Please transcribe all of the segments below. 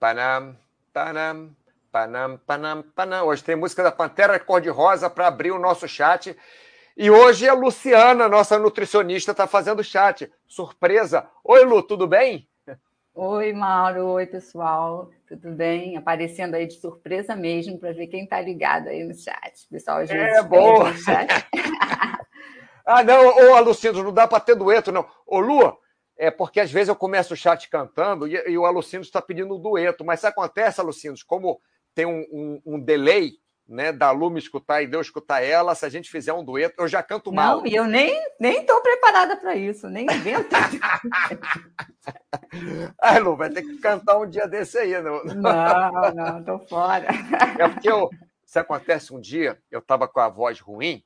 panam, panam, panam, panam, panam. Hoje tem música da Pantera Cor-de-Rosa para abrir o nosso chat. E hoje a Luciana, nossa nutricionista, está fazendo chat. Surpresa. Oi, Lu, tudo bem? Oi, Mauro. Oi, pessoal. Tudo bem? Aparecendo aí de surpresa mesmo para ver quem está ligado aí no chat. Pessoal, às vezes é bom. ah, não, ô, Alucindo, não dá para ter dueto, não. Ô, Lu, é porque às vezes eu começo o chat cantando e, e o Alucindo está pedindo um dueto. Mas acontece, Alucindo, como tem um, um, um delay né, da Lu me escutar e Deus escutar ela, se a gente fizer um dueto, eu já canto mal. Não, e eu nem nem estou preparada para isso, nem invento. Ai, Lu, vai ter que cantar um dia desse aí. Não, não, não estou fora. É porque eu, se acontece um dia, eu estava com a voz ruim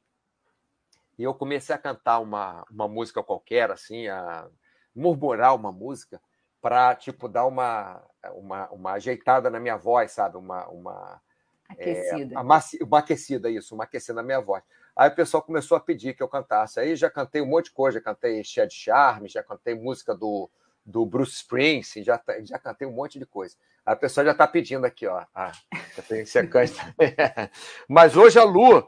e eu comecei a cantar uma, uma música qualquer, assim, a murmurar uma música para, tipo, dar uma, uma, uma ajeitada na minha voz, sabe? Uma... uma Aquecida. É, uma aquecida, isso, uma aquecida na minha voz. Aí o pessoal começou a pedir que eu cantasse. Aí já cantei um monte de coisa, já cantei de Charme, já cantei música do, do Bruce Springsteen, já, já cantei um monte de coisa. Aí a pessoa já está pedindo aqui, ó. Ah, já tem sequência. Mas hoje a Lu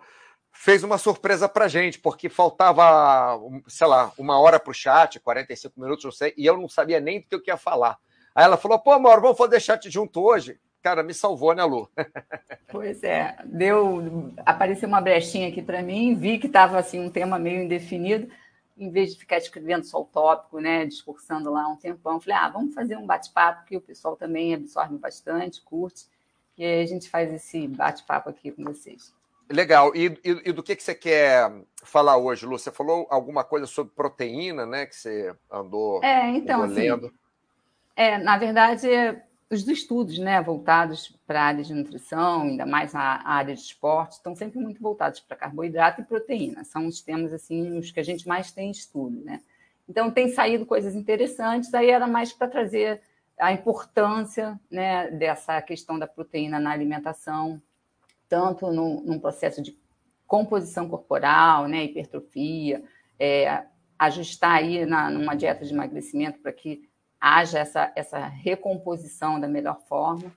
fez uma surpresa pra gente, porque faltava, sei lá, uma hora para o chat, 45 minutos, não sei, e eu não sabia nem do que eu ia falar. Aí ela falou, pô, Mauro, vamos fazer chat junto hoje cara, me salvou, né, Lu? Pois é, deu, apareceu uma brechinha aqui para mim, vi que estava assim um tema meio indefinido, em vez de ficar escrevendo só o tópico, né, discursando lá um tempão, falei, ah, vamos fazer um bate-papo que o pessoal também absorve bastante, curte, e aí a gente faz esse bate-papo aqui com vocês. Legal. E, e, e, do que, que você quer falar hoje, Lu? Você falou alguma coisa sobre proteína, né? Que você andou, é, então, andou assim, lendo. É, na verdade, os estudos né, voltados para a área de nutrição, ainda mais a área de esporte, estão sempre muito voltados para carboidrato e proteína. São os temas assim, os que a gente mais tem estudo. Né? Então, tem saído coisas interessantes, aí era mais para trazer a importância né, dessa questão da proteína na alimentação, tanto no, num processo de composição corporal, né, hipertrofia, é, ajustar aí na, numa dieta de emagrecimento para que haja essa, essa recomposição da melhor forma.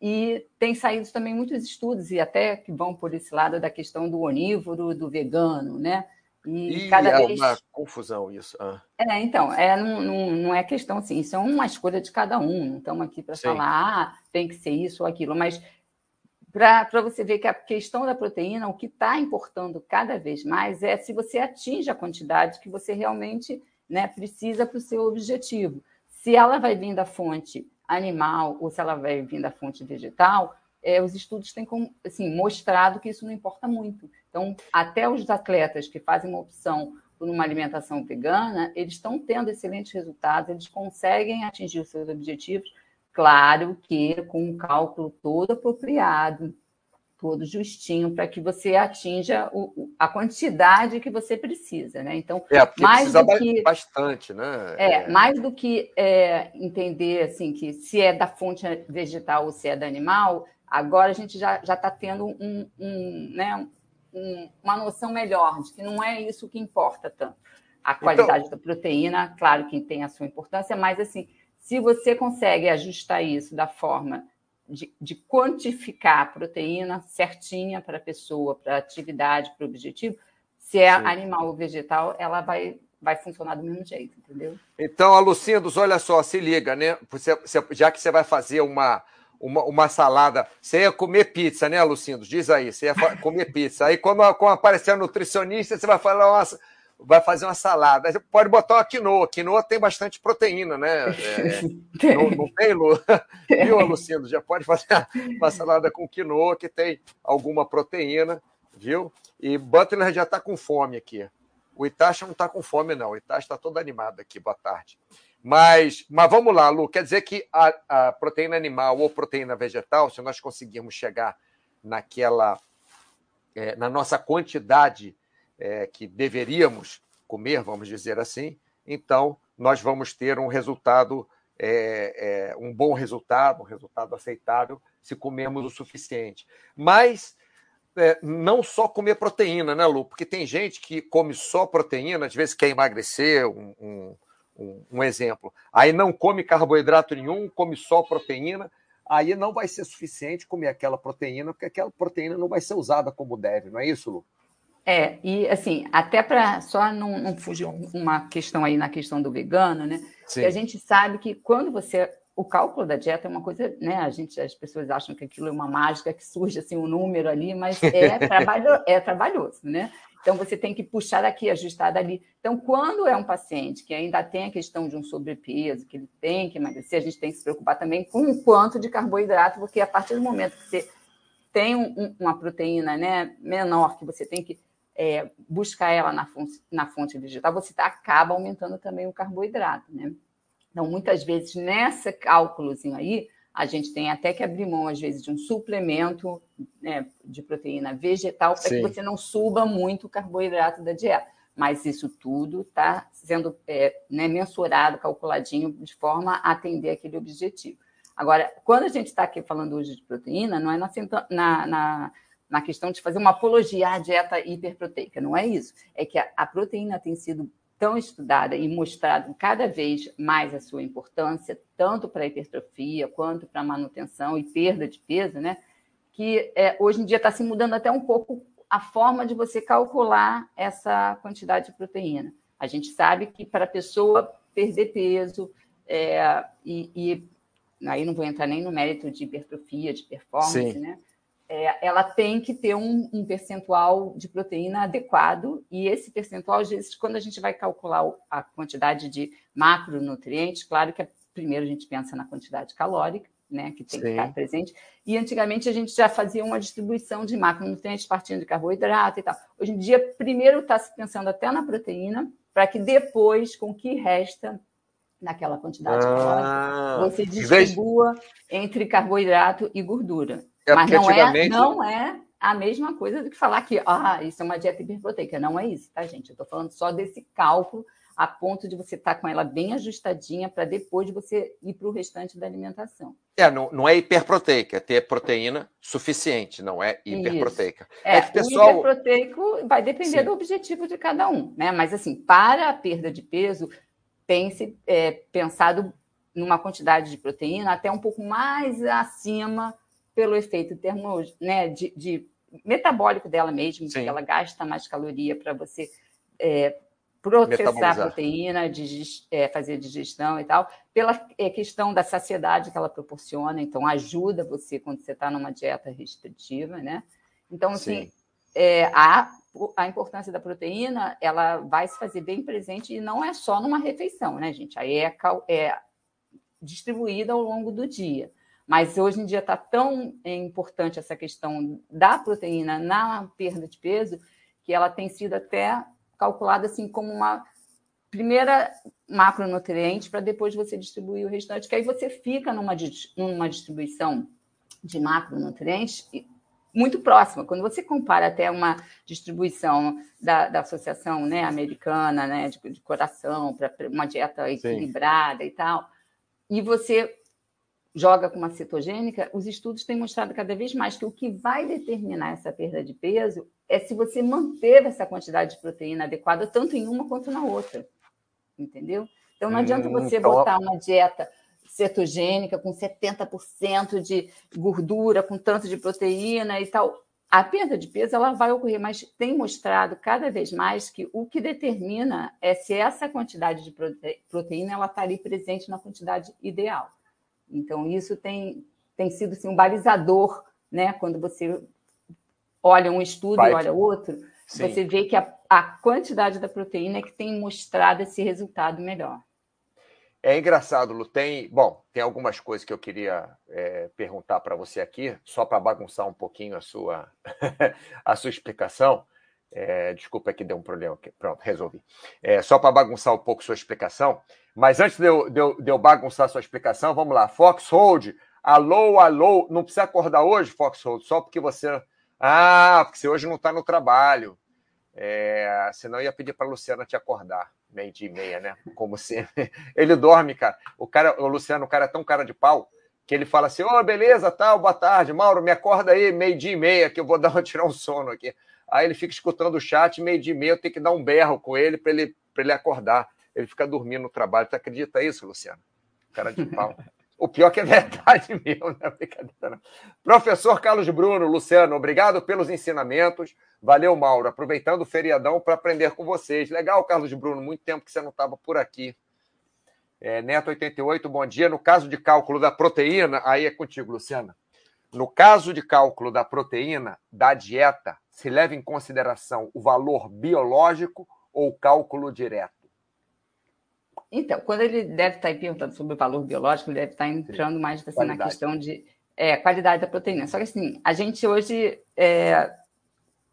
E tem saído também muitos estudos, e até que vão por esse lado da questão do onívoro, do vegano, né? E, e cada é vez... uma confusão isso. Ah. É, então, é, não, não, não, é questão assim, isso é uma escolha de cada um. Não estamos aqui para falar, ah, tem que ser isso ou aquilo, mas para você ver que a questão da proteína, o que está importando cada vez mais é se você atinge a quantidade que você realmente né, precisa para o seu objetivo se ela vai vir da fonte animal ou se ela vai vir da fonte vegetal, é, os estudos têm assim, mostrado que isso não importa muito. Então, até os atletas que fazem uma opção por uma alimentação vegana, eles estão tendo excelentes resultados, eles conseguem atingir os seus objetivos, claro que com um cálculo todo apropriado, todo justinho para que você atinja o, a quantidade que você precisa, né? Então, é, mais do que bastante, né? É, é. mais do que é, entender assim que se é da fonte vegetal ou se é da animal, agora a gente já já está tendo um, um né, um, uma noção melhor de que não é isso que importa tanto. A então qualidade então... da proteína, claro que tem a sua importância, mas assim, se você consegue ajustar isso da forma de, de quantificar a proteína certinha para a pessoa, para a atividade, para o objetivo, se é Sim. animal ou vegetal, ela vai, vai funcionar do mesmo jeito, entendeu? Então, Alucindos, olha só, se liga, né? Você, já que você vai fazer uma, uma, uma, salada, você ia comer pizza, né, Lucindos? Diz aí, você ia comer pizza. Aí, quando, quando aparecer a nutricionista, você vai falar, nossa, vai fazer uma salada. Você pode botar uma quinoa. Quinoa tem bastante proteína, né? É, não, não, tem, Lu? Viu, Lucindo? Já pode fazer uma salada com quinoa que tem alguma proteína, viu? E Butler já está com fome aqui. O Itacha não está com fome, não. O Itacha está todo animado aqui. Boa tarde. Mas, mas vamos lá, Lu. Quer dizer que a, a proteína animal ou proteína vegetal, se nós conseguirmos chegar naquela, é, na nossa quantidade é, que deveríamos comer, vamos dizer assim, então nós vamos ter um resultado, é, é, um bom resultado, um resultado aceitável, se comermos o suficiente. Mas é, não só comer proteína, né, Lu? Porque tem gente que come só proteína, às vezes quer emagrecer, um, um, um, exemplo. Aí não come carboidrato nenhum, come só proteína, aí não vai ser suficiente comer aquela proteína, porque aquela proteína não vai ser usada como deve, não é isso, Lu? É, e assim, até para só não, não, fugir uma questão aí na questão do vegano, né? Sim. Que a gente sabe que quando você. O cálculo da dieta é uma coisa, né? A gente, as pessoas acham que aquilo é uma mágica que surge assim um número ali, mas é, trabalho, é trabalhoso, né? Então, você tem que puxar daqui, ajustar dali. Então, quando é um paciente que ainda tem a questão de um sobrepeso, que ele tem que emagrecer, a gente tem que se preocupar também com o quanto de carboidrato, porque a partir do momento que você tem um, uma proteína né, menor, que você tem que é, buscar ela na fonte, na fonte vegetal, você tá, acaba aumentando também o carboidrato. Né? Então, muitas vezes, nesse cálculozinho aí, a gente tem até que abrir mão, às vezes, de um suplemento né, de proteína vegetal para que você não suba muito o carboidrato da dieta. Mas isso tudo está sendo é, né, mensurado, calculadinho, de forma a atender aquele objetivo. Agora, quando a gente está aqui falando hoje de proteína, não é na, na, na, na, questão de fazer uma apologia à dieta hiperproteica, não é isso. É que a, a proteína tem sido tão estudada e mostrado cada vez mais a sua importância, tanto para a hipertrofia quanto para a manutenção e perda de peso, né? Que é, hoje em dia está se mudando até um pouco a forma de você calcular essa quantidade de proteína. A gente sabe que para a pessoa perder peso é, e, e, aí não vou entrar nem no mérito de hipertrofia, de performance, Sim. né? É, ela tem que ter um, um, percentual de proteína adequado, e esse percentual, às vezes, quando a gente vai calcular a quantidade de macronutrientes, claro que primeiro a gente pensa na quantidade calórica, né, que tem Sim. que estar presente, e antigamente a gente já fazia uma distribuição de macronutrientes partindo de carboidrato e tal. Hoje em dia, primeiro está se pensando até na proteína, para que depois, com o que resta naquela quantidade ah, calórica, você distribua entre carboidrato e gordura. É Mas não, é, antigamente... é, não é a mesma coisa do que falar que ah, isso é uma dieta hiperproteica. Não é isso, tá, gente? Eu estou falando só desse cálculo a ponto de você estar tá com ela bem ajustadinha para depois você ir para o restante da alimentação. É, não, não é hiperproteica, é ter proteína suficiente, não é hiperproteica. Isso. É, é que pessoal... o hiperproteico vai depender Sim. do objetivo de cada um, né? Mas assim, para a perda de peso, pense é, pensado numa quantidade de proteína até um pouco mais acima pelo efeito termo, né, de, de metabólico dela mesmo, Sim. que ela gasta mais caloria para você é, processar a proteína, digest, é, fazer digestão e tal, pela é, questão da saciedade que ela proporciona, então ajuda você quando você está numa dieta restritiva, né? Então, assim, é, a, a importância da proteína, ela vai se fazer bem presente e não é só numa refeição, né, gente? Aí é, é distribuída ao longo do dia. Mas hoje em dia está tão importante essa questão da proteína na perda de peso que ela tem sido até calculada assim como uma primeira macronutriente para depois você distribuir o restante, que aí você fica numa, numa distribuição de macronutrientes muito próxima. Quando você compara até uma distribuição da, da Associação né, Americana né, de, de Coração para uma dieta equilibrada Sim. e tal, e você joga com uma cetogênica, os estudos têm mostrado cada vez mais que o que vai determinar essa perda de peso é se você manter essa quantidade de proteína adequada tanto em uma quanto na outra. Entendeu? Então não adianta hum, você então... botar uma dieta cetogênica com 70% de gordura, com tanto de proteína e tal. A perda de peso ela vai ocorrer, mas tem mostrado cada vez mais que o que determina é se essa quantidade de proteína ela está ali presente na quantidade ideal. Então, isso tem, tem sido assim, um balizador, né? Quando você olha um estudo Vai. e olha outro, Sim. você vê que a, a quantidade da proteína é que tem mostrado esse resultado melhor. É engraçado, Lu. Tem, bom, tem algumas coisas que eu queria é, perguntar para você aqui, só para bagunçar um pouquinho a sua, a sua explicação. É, desculpa que deu um problema. Aqui. Pronto, resolvi. É, só para bagunçar um pouco sua explicação. Mas antes de eu, de eu, de eu bagunçar sua explicação, vamos lá. Foxhold, alô, alô. Não precisa acordar hoje, Foxhold, só porque você. Ah, porque você hoje não está no trabalho. É, senão ia pedir para Luciana te acordar, meio dia e meia, né? Como sempre. Ele dorme, cara. O cara, o Luciano, o cara é tão cara de pau que ele fala assim: Ô, oh, beleza, tal, boa tarde, Mauro, me acorda aí, meio dia e meia, que eu vou dar, tirar um sono aqui. Aí ele fica escutando o chat, meio dia e meia, eu tenho que dar um berro com ele para ele, ele acordar ele fica dormindo no trabalho. Tu acredita isso, Luciano? Cara de pau. O pior que é verdade mesmo, não é brincadeira. Não. Professor Carlos Bruno, Luciano, obrigado pelos ensinamentos. Valeu, Mauro. Aproveitando o feriadão para aprender com vocês. Legal, Carlos Bruno, muito tempo que você não estava por aqui. É, Neto 88, bom dia. No caso de cálculo da proteína, aí é contigo, Luciana. No caso de cálculo da proteína da dieta, se leva em consideração o valor biológico ou cálculo direto? Então, quando ele deve estar perguntando sobre o valor biológico, ele deve estar entrando Sim. mais assim, na questão de é, qualidade da proteína. Só que assim, a gente hoje, é,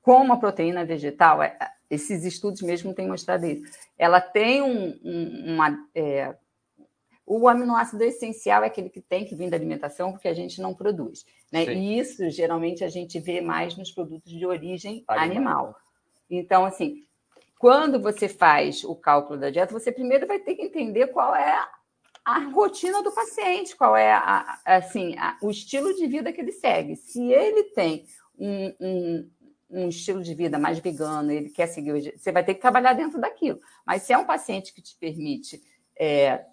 como a proteína vegetal, é, esses estudos mesmo têm mostrado isso, ela tem um, um, uma. O aminoácido essencial é aquele que tem que vir da alimentação, porque a gente não produz. Né? E isso, geralmente, a gente vê mais nos produtos de origem animal. animal. Então, assim, quando você faz o cálculo da dieta, você primeiro vai ter que entender qual é a rotina do paciente, qual é a, assim, a, o estilo de vida que ele segue. Se ele tem um, um, um, estilo de vida mais vegano, ele quer seguir, você vai ter que trabalhar dentro daquilo. Mas se é um paciente que te permite é,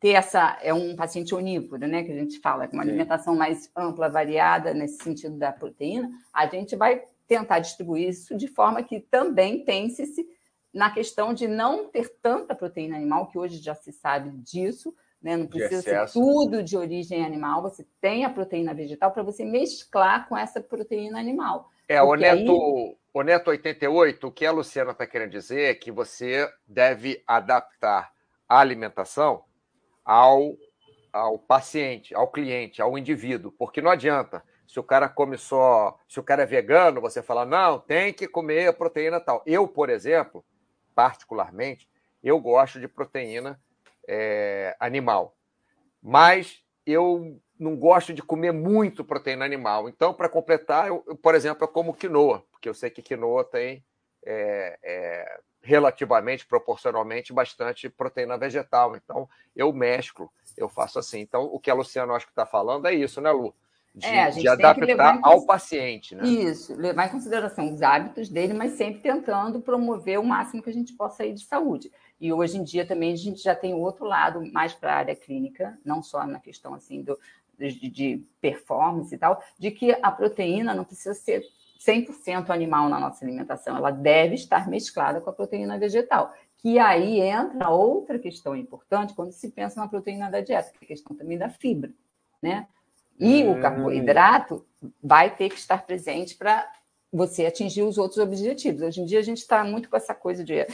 ter essa, é um paciente onívoro, né, que a gente fala, com uma Sim. alimentação mais ampla, variada nesse sentido da proteína, a gente vai tentar distribuir isso de forma que também pense-se na questão de não ter tanta proteína animal, que hoje já se sabe disso, né? não precisa ser tudo de origem animal, você tem a proteína vegetal para você mesclar com essa proteína animal. É, o Neto, aí... o Neto 88, o que a Luciana está querendo dizer é que você deve adaptar a alimentação ao, ao paciente, ao cliente, ao indivíduo, porque não adianta se o cara come só, se o cara é vegano, você fala, não, tem que comer proteína tal. Eu, por exemplo, particularmente, eu gosto de proteína é, animal. Mas eu não gosto de comer muito proteína animal. Então, para completar, eu, por exemplo, eu como quinoa, porque eu sei que quinoa tem é, é, relativamente, proporcionalmente, bastante proteína vegetal. Então, eu mesclo, eu faço assim. Então, o que a Luciana acho que está falando é isso, né, Lu? de, é, de adaptar ao paciente, né? Isso, levar em consideração os hábitos dele, mas sempre tentando promover o máximo que a gente possa aí de saúde. E hoje em dia também a gente já tem o outro lado, mais para a área clínica, não só na questão assim do, de, de performance e tal, de que a proteína não precisa ser 100% animal na nossa alimentação, ela deve estar mesclada com a proteína vegetal. Que aí entra outra questão importante quando se pensa na proteína da dieta, que é a questão também da fibra, né? E hum. o carboidrato vai ter que estar presente para você atingir os outros objetivos. Hoje em dia a gente está muito com essa coisa de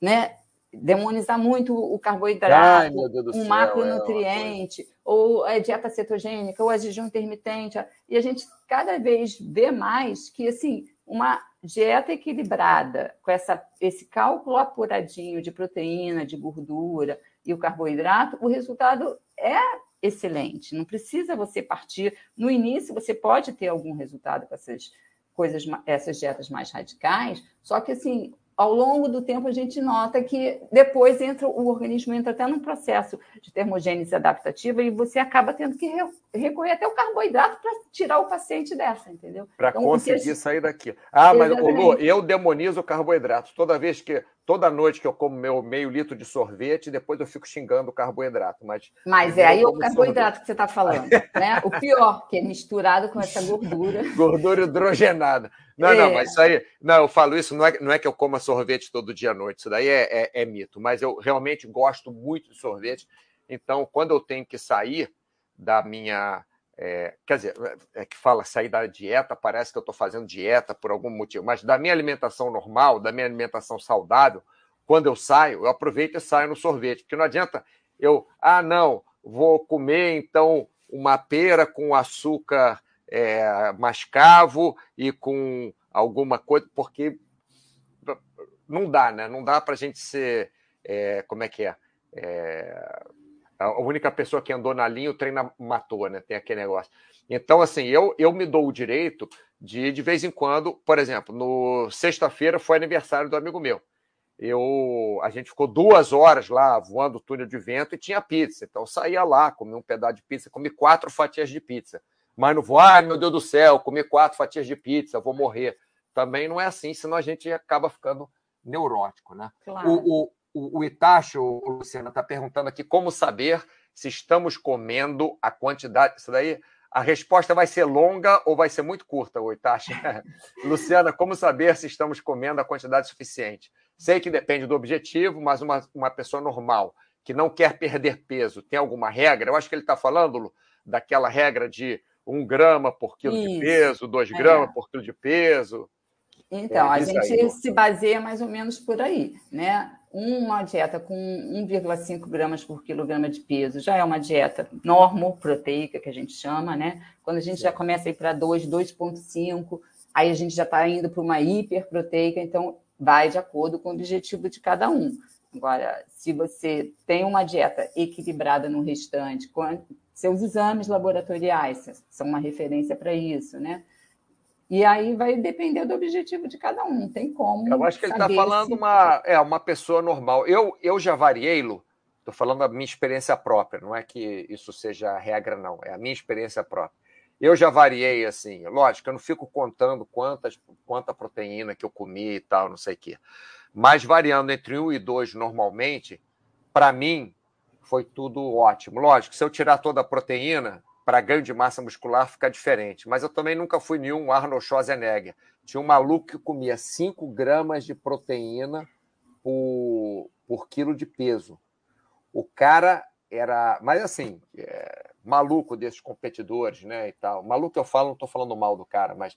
né, demonizar muito o carboidrato, um macronutriente, é ou a dieta cetogênica, ou a jejum intermitente. E a gente cada vez vê mais que assim uma dieta equilibrada, com essa, esse cálculo apuradinho de proteína, de gordura e o carboidrato, o resultado é excelente. Não precisa você partir. No início, você pode ter algum resultado com essas coisas, essas dietas mais radicais, só que assim, ao longo do tempo a gente nota que depois entra o organismo entra até num processo de termogênese adaptativa e você acaba tendo que recorrer até o carboidrato para tirar o paciente dessa, entendeu? Para então, conseguir gente... sair daqui. Ah, mas Lu, eu demonizo o carboidrato. Toda vez que toda noite que eu como meu meio litro de sorvete, depois eu fico xingando o carboidrato. Mas, mas é aí o carboidrato sorvete. que você está falando, né? O pior, que é misturado com essa gordura. Gordura hidrogenada. Não, é. não, mas isso aí. Não, eu falo isso, não é, não é que eu coma sorvete todo dia à noite, isso daí é, é, é mito, mas eu realmente gosto muito de sorvete. Então, quando eu tenho que sair da minha. É, quer dizer, é que fala sair da dieta, parece que eu estou fazendo dieta por algum motivo, mas da minha alimentação normal, da minha alimentação saudável, quando eu saio, eu aproveito e saio no sorvete, porque não adianta eu, ah, não, vou comer então uma pera com açúcar é, mascavo e com alguma coisa, porque não dá, né? Não dá para a gente ser. É, como é que é? é? A única pessoa que andou na linha, o treino matou, né? Tem aquele negócio. Então, assim, eu, eu me dou o direito de, de vez em quando, por exemplo, no sexta-feira foi aniversário do amigo meu. Eu, a gente ficou duas horas lá voando o túnel de vento e tinha pizza. Então, eu saía lá, comi um pedaço de pizza, comi quatro fatias de pizza mas não vou, ai meu Deus do céu, comer quatro fatias de pizza, vou morrer. Também não é assim, senão a gente acaba ficando neurótico, né? Claro. O, o, o, o Itacho, o Luciana, está perguntando aqui como saber se estamos comendo a quantidade. Isso daí, a resposta vai ser longa ou vai ser muito curta, Oitachi? Luciana, como saber se estamos comendo a quantidade suficiente? Sei que depende do objetivo, mas uma, uma pessoa normal que não quer perder peso, tem alguma regra? Eu acho que ele está falando, Lu, daquela regra de um grama por quilo Isso. de peso, dois é. gramas por quilo de peso. Então, é, a gente se baseia mais ou menos por aí, né? Uma dieta com 1,5 gramas por quilograma de peso já é uma dieta normoproteica, que a gente chama, né? Quando a gente Sim. já começa a ir para 2, 2,5, aí a gente já está indo para uma hiperproteica, então vai de acordo com o objetivo de cada um. Agora, se você tem uma dieta equilibrada no restante, seus exames laboratoriais são uma referência para isso, né? E aí vai depender do objetivo de cada um, tem como. Eu acho que ele está falando se... uma, é, uma pessoa normal. Eu, eu já variei, Lu, estou falando da minha experiência própria, não é que isso seja a regra, não, é a minha experiência própria. Eu já variei assim, lógico, eu não fico contando quantas, quanta proteína que eu comi e tal, não sei o quê. Mas variando entre um e dois normalmente, para mim, foi tudo ótimo. Lógico, se eu tirar toda a proteína, para ganho de massa muscular fica diferente. Mas eu também nunca fui nenhum Arnold Schwarzenegger. Tinha um maluco que comia 5 gramas de proteína por, por quilo de peso. O cara era. Mas assim, é, maluco desses competidores, né? E tal. Maluco eu falo, não estou falando mal do cara, mas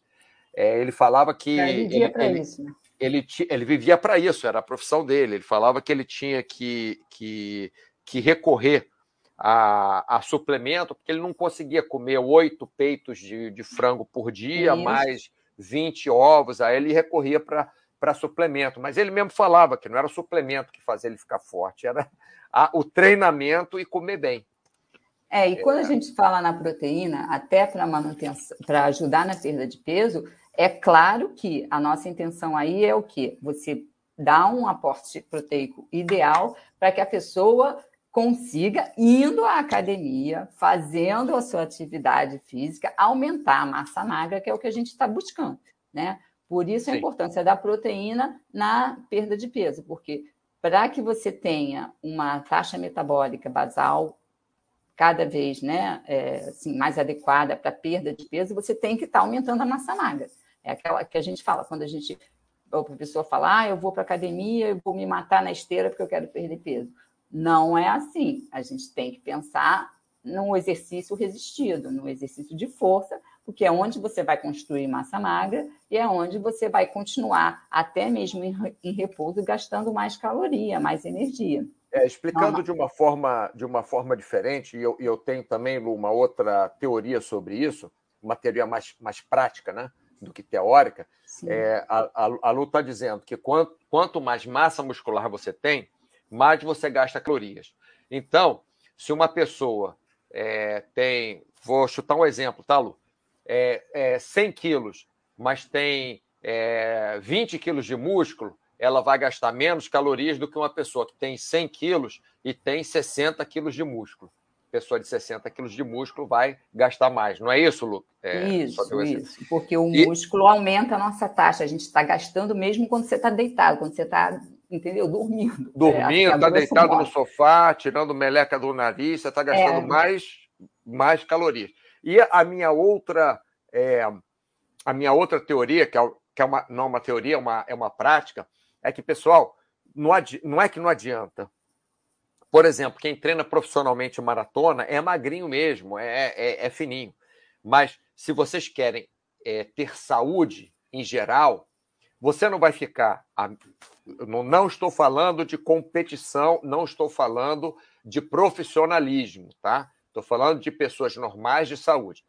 é, ele falava que. Ele vivia para isso. Né? Ele, ele vivia para isso, era a profissão dele. Ele falava que ele tinha que, que, que recorrer a, a, suplemento, porque ele não conseguia comer oito peitos de, de, frango por dia, Isso. mais 20 ovos, aí ele recorria para suplemento. Mas ele mesmo falava que não era o suplemento que fazia ele ficar forte, era a, o treinamento e comer bem. É, e quando é. a gente fala na proteína, até para manutenção, para ajudar na perda de peso, é claro que a nossa intenção aí é o quê? Você dá um aporte proteico ideal para que a pessoa consiga, indo à academia, fazendo a sua atividade física, aumentar a massa magra, que é o que a gente está buscando, né? Por isso a Sim. importância da proteína na perda de peso, porque para que você tenha uma taxa metabólica basal cada vez né, é, assim, mais adequada para perda de peso, você tem que estar tá aumentando a massa magra. É aquela que a gente fala, quando a gente, o professor fala, ah, eu vou para academia, eu vou me matar na esteira porque eu quero perder peso. Não é assim. A gente tem que pensar no exercício resistido, no exercício de força, porque é onde você vai construir massa magra e é onde você vai continuar, até mesmo em repouso, gastando mais caloria, mais energia. É, explicando de uma forma de uma forma diferente, e eu, eu tenho também Lu, uma outra teoria sobre isso, uma teoria mais, mais prática né, do que teórica. É, a, a, a Lu está dizendo que quanto, quanto mais massa muscular você tem, mais você gasta calorias. Então, se uma pessoa é, tem, vou chutar um exemplo, tá, Lu? É, é 100 quilos, mas tem é, 20 quilos de músculo, ela vai gastar menos calorias do que uma pessoa que tem 100 quilos e tem 60 quilos de músculo. Pessoa de 60 quilos de músculo vai gastar mais, não é isso, Lu? É, isso, isso, porque o e... músculo aumenta a nossa taxa, a gente está gastando mesmo quando você está deitado, quando você está entendeu? Dormindo. Dormindo, está é, deitado no sofá, tirando meleca do nariz, você está gastando é. mais, mais calorias. E a minha outra, é, a minha outra teoria, que é, que é uma, não é uma teoria, é uma, é uma prática, é que, pessoal, não, adi, não é que não adianta. Por exemplo, quem treina profissionalmente maratona é magrinho mesmo, é, é, é fininho. Mas se vocês querem é, ter saúde em geral, você não vai ficar. Não estou falando de competição, não estou falando de profissionalismo, tá? Estou falando de pessoas normais de saúde.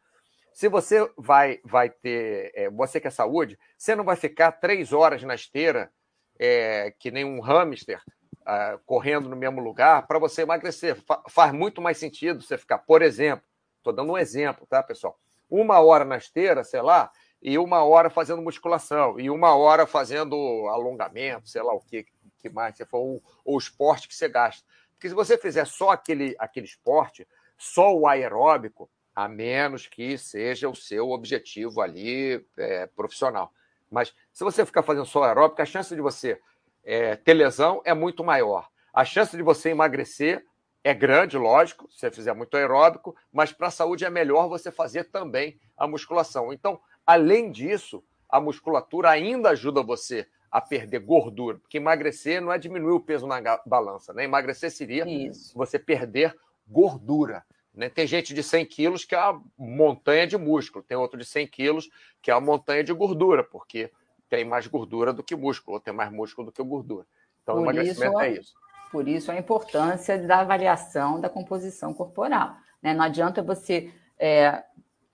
Se você vai, vai ter. É, você quer saúde, você não vai ficar três horas na esteira, é, que nem um hamster, uh, correndo no mesmo lugar, para você emagrecer. Fa faz muito mais sentido você ficar, por exemplo, estou dando um exemplo, tá, pessoal? Uma hora na esteira, sei lá, e uma hora fazendo musculação, e uma hora fazendo alongamento, sei lá o que, que mais, se for o, o esporte que você gasta. Porque se você fizer só aquele, aquele esporte, só o aeróbico, a menos que seja o seu objetivo ali é, profissional. Mas se você ficar fazendo só aeróbico, a chance de você é, ter lesão é muito maior. A chance de você emagrecer é grande, lógico, se você fizer muito aeróbico, mas para a saúde é melhor você fazer também a musculação. Então, além disso, a musculatura ainda ajuda você a perder gordura, porque emagrecer não é diminuir o peso na balança, né? Emagrecer seria Isso. você perder gordura. Né? Tem gente de 100 quilos que é uma montanha de músculo, tem outro de 100 quilos que é uma montanha de gordura, porque tem mais gordura do que músculo, ou tem mais músculo do que gordura. Então, Por emagrecimento isso, é isso. Por isso a importância da avaliação da composição corporal. Né? Não adianta você é,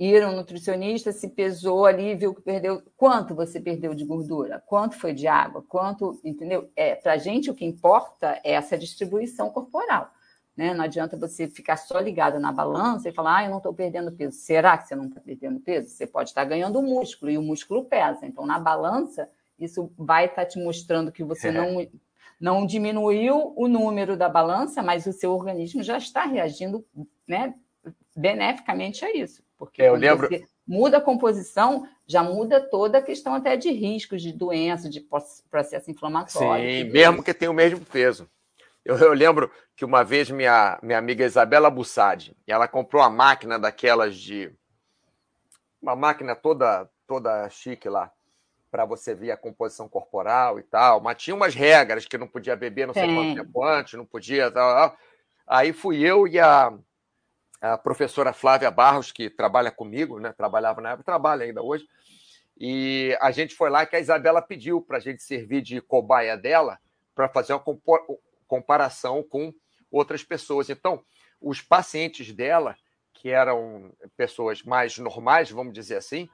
ir um nutricionista, se pesou ali, viu que perdeu. Quanto você perdeu de gordura? Quanto foi de água? Quanto, entendeu? É, Para a gente, o que importa é essa distribuição corporal. Né? Não adianta você ficar só ligado na balança e falar, ah, eu não estou perdendo peso. Será que você não está perdendo peso? Você pode estar ganhando músculo e o músculo pesa. Então, na balança, isso vai estar te mostrando que você é. não não diminuiu o número da balança, mas o seu organismo já está reagindo né, beneficamente a isso. Porque é, eu lembro... você muda a composição, já muda toda a questão até de riscos de doença, de processo inflamatório. Sim, mesmo isso. que tenha o mesmo peso. Eu, eu, lembro que uma vez minha, minha amiga Isabela Bussadi, ela comprou uma máquina daquelas de. Uma máquina toda, toda chique lá para você ver a composição corporal e tal, mas tinha umas regras que não podia beber não sei Sim. quanto tempo antes, não podia. Tal, tal. Aí fui eu e a, a, professora Flávia Barros, que trabalha comigo, né? Trabalhava na época, trabalha ainda hoje. E a gente foi lá que a Isabela pediu para a gente servir de cobaia dela para fazer uma comparação com outras pessoas. Então, os pacientes dela, que eram pessoas mais normais, vamos dizer assim,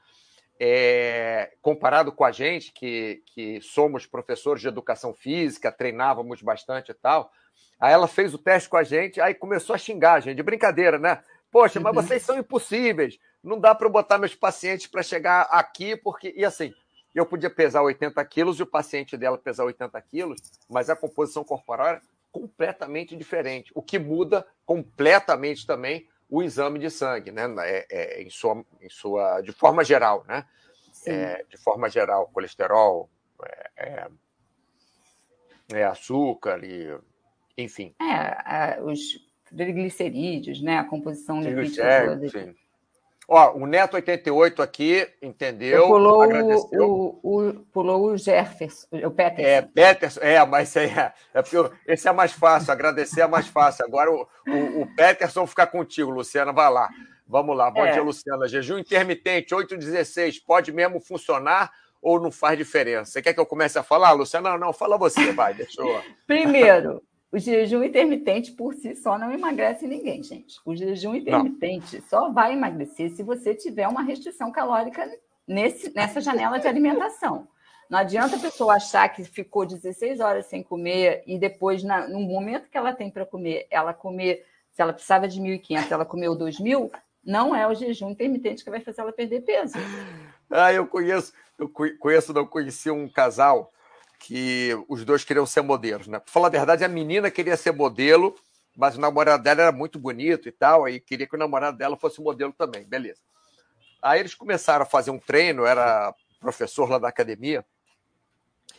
é, comparado com a gente, que, que somos professores de educação física, treinávamos bastante e tal. Aí ela fez o teste com a gente, aí começou a xingar a gente, de brincadeira, né? Poxa, mas vocês são impossíveis, não dá para botar meus pacientes para chegar aqui, porque. E assim, eu podia pesar 80 quilos e o paciente dela pesar 80 quilos, mas a composição corporal era completamente diferente, o que muda completamente também o exame de sangue, né? É, é, em, sua, em sua, de forma geral, né? É, de forma geral, colesterol, é, é, é açúcar e, enfim. É, os triglicerídeos, né? A composição lipídica. Sim. Ó, o Neto 88 aqui, entendeu? Pulou agradeceu. O, o, pulou o Jefferson, o Peterson. É, Peterson, é, mas é, é porque esse é mais fácil, agradecer é mais fácil. Agora o, o, o Peterson ficar contigo, Luciana, vai lá. Vamos lá, bom é. dia, Luciana. Jejum intermitente, 8,16, pode mesmo funcionar ou não faz diferença? Você quer que eu comece a falar, Luciana? Não, não, fala você, vai, deixa eu... Primeiro, o jejum intermitente por si só não emagrece ninguém, gente. O jejum intermitente não. só vai emagrecer se você tiver uma restrição calórica nesse, nessa janela de alimentação. Não adianta a pessoa achar que ficou 16 horas sem comer e depois, na, no momento que ela tem para comer, ela comer, se ela precisava de 1.500, ela comeu 2.000, não é o jejum intermitente que vai fazer ela perder peso. Ah, eu conheço, eu conheço, não conheci um casal que os dois queriam ser modelos, né? Para falar a verdade, a menina queria ser modelo, mas o namorado dela era muito bonito e tal, aí queria que o namorado dela fosse modelo também, beleza. Aí eles começaram a fazer um treino, era professor lá da academia,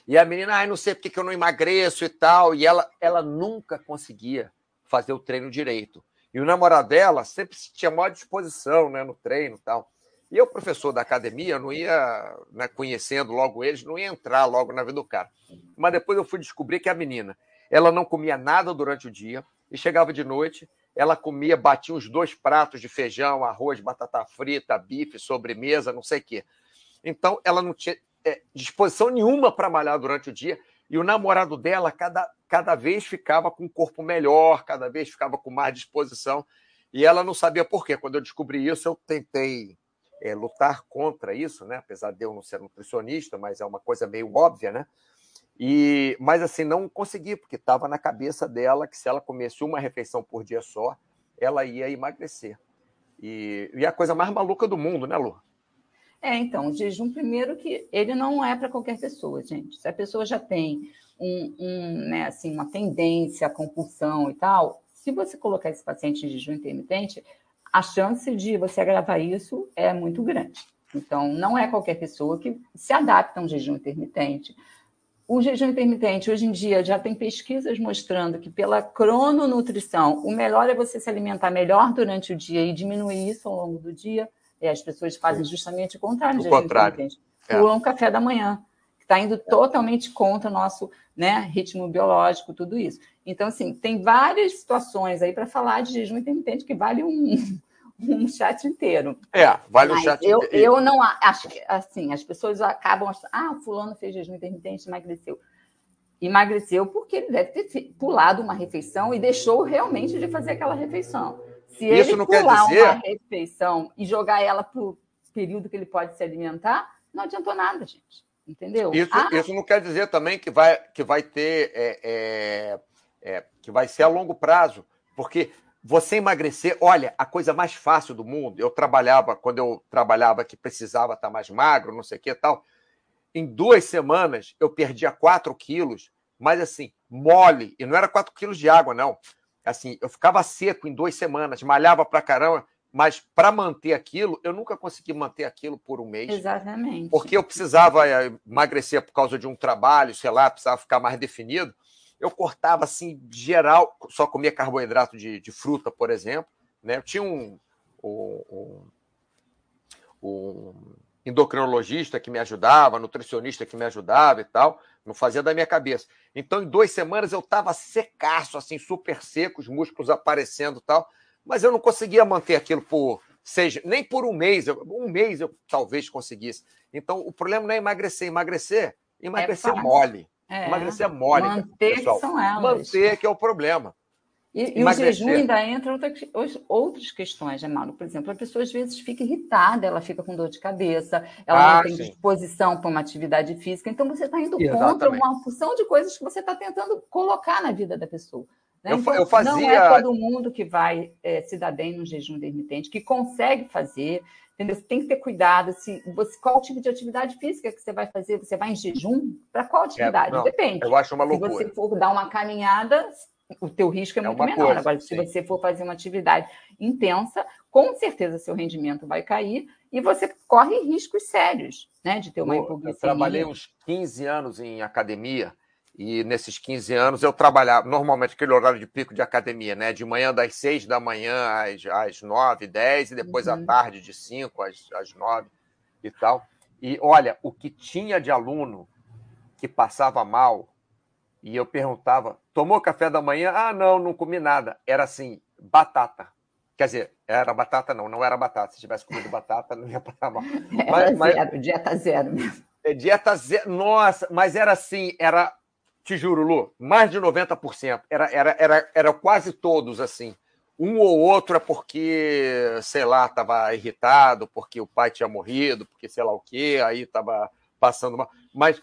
e a menina, ai, não sei porque que eu não emagreço e tal, e ela, ela nunca conseguia fazer o treino direito. E o namorado dela sempre tinha maior disposição né, no treino e tal. E eu, professor da academia, não ia, né, conhecendo logo eles, não ia entrar logo na vida do cara. Mas depois eu fui descobrir que a menina, ela não comia nada durante o dia e chegava de noite, ela comia, batia uns dois pratos de feijão, arroz, batata frita, bife, sobremesa, não sei o quê. Então, ela não tinha é, disposição nenhuma para malhar durante o dia e o namorado dela cada, cada vez ficava com um corpo melhor, cada vez ficava com mais disposição e ela não sabia por quê. Quando eu descobri isso, eu tentei é, lutar contra isso, né? Apesar de eu não ser nutricionista, mas é uma coisa meio óbvia, né? E, mas assim, não consegui, porque estava na cabeça dela que se ela comesse uma refeição por dia só, ela ia emagrecer. E, e a coisa mais maluca do mundo, né, Lu? É, então, o jejum, primeiro que ele não é para qualquer pessoa, gente. Se a pessoa já tem um, um, né, assim, uma tendência à compulsão e tal, se você colocar esse paciente em jejum intermitente, a chance de você agravar isso é muito grande. Então, não é qualquer pessoa que se adapta a um jejum intermitente. o jejum intermitente, hoje em dia, já tem pesquisas mostrando que pela crononutrição, o melhor é você se alimentar melhor durante o dia e diminuir isso ao longo do dia. E as pessoas fazem justamente o contrário. O contrário. É. Pulam o café da manhã, que está indo é. totalmente contra o nosso né, ritmo biológico, tudo isso. Então, assim, tem várias situações aí para falar de jejum intermitente que vale um, um chat inteiro. É, vale Mas um chat eu, inteiro. Eu não acho que, assim, as pessoas acabam achando, ah, fulano fez jejum intermitente, emagreceu. Emagreceu porque ele deve ter pulado uma refeição e deixou realmente de fazer aquela refeição. Se Isso ele não pular dizer... uma refeição e jogar ela para o período que ele pode se alimentar, não adiantou nada, gente. Entendeu? Isso, ah, isso não quer dizer também que vai, que vai ter. É, é, é, que vai ser a longo prazo. Porque você emagrecer, olha, a coisa mais fácil do mundo. Eu trabalhava, quando eu trabalhava que precisava estar mais magro, não sei o que tal. Em duas semanas eu perdia 4 quilos, mas assim, mole. E não era 4 quilos de água, não assim, eu ficava seco em duas semanas, malhava pra caramba, mas para manter aquilo, eu nunca consegui manter aquilo por um mês. Exatamente. Porque eu precisava eh, emagrecer por causa de um trabalho, sei lá, precisava ficar mais definido. Eu cortava assim, geral, só comia carboidrato de, de fruta, por exemplo. Né? Eu tinha um, um, um, um endocrinologista que me ajudava, nutricionista que me ajudava e tal, não fazia da minha cabeça. Então, em duas semanas eu estava secaço, assim, super seco, os músculos aparecendo e tal, mas eu não conseguia manter aquilo por seja nem por um mês, um mês eu talvez conseguisse. Então, o problema não é emagrecer, emagrecer, emagrecer é mole. É. Emagrecer é mole. Manter pessoal. que são elas. Manter que é o problema. E, e o jejum ainda entra outras, outras questões, né, Mauro? Por exemplo, a pessoa às vezes fica irritada, ela fica com dor de cabeça, ela ah, não tem sim. disposição para uma atividade física, então você está indo Exatamente. contra uma função de coisas que você está tentando colocar na vida da pessoa. Né? Eu, então, eu fazia... Não é todo mundo que vai é, se dar bem no jejum intermitente, que consegue fazer, entendeu? Você tem que ter cuidado. Se você, qual tipo de atividade física que você vai fazer? Você vai em jejum? Para qual é, atividade? É, não, Depende. Eu acho uma loucura. Se você for dar uma caminhada, o teu risco é, é muito menor. Coisa, Agora, sim. se você for fazer uma atividade intensa, com certeza seu rendimento vai cair e você corre riscos sérios né, de ter uma hipoglicemia. Eu trabalhei uns 15 anos em academia e nesses 15 anos eu trabalhava normalmente aquele horário de pico de academia, né? De manhã das 6 da manhã às, às 9, 10 e depois uhum. à tarde de 5 às, às 9 e tal. E olha, o que tinha de aluno que passava mal e eu perguntava: tomou café da manhã? Ah, não, não comi nada. Era assim, batata. Quer dizer, era batata, não, não era batata. Se tivesse comido batata, não ia passar mal. Era mas, zero, mas... dieta zero mesmo. É, dieta zero. Nossa, mas era assim, era, te juro, Lu, mais de 90%. Era, era, era, era quase todos assim. Um ou outro é porque, sei lá, estava irritado, porque o pai tinha morrido, porque sei lá o quê, aí estava passando mal. Mas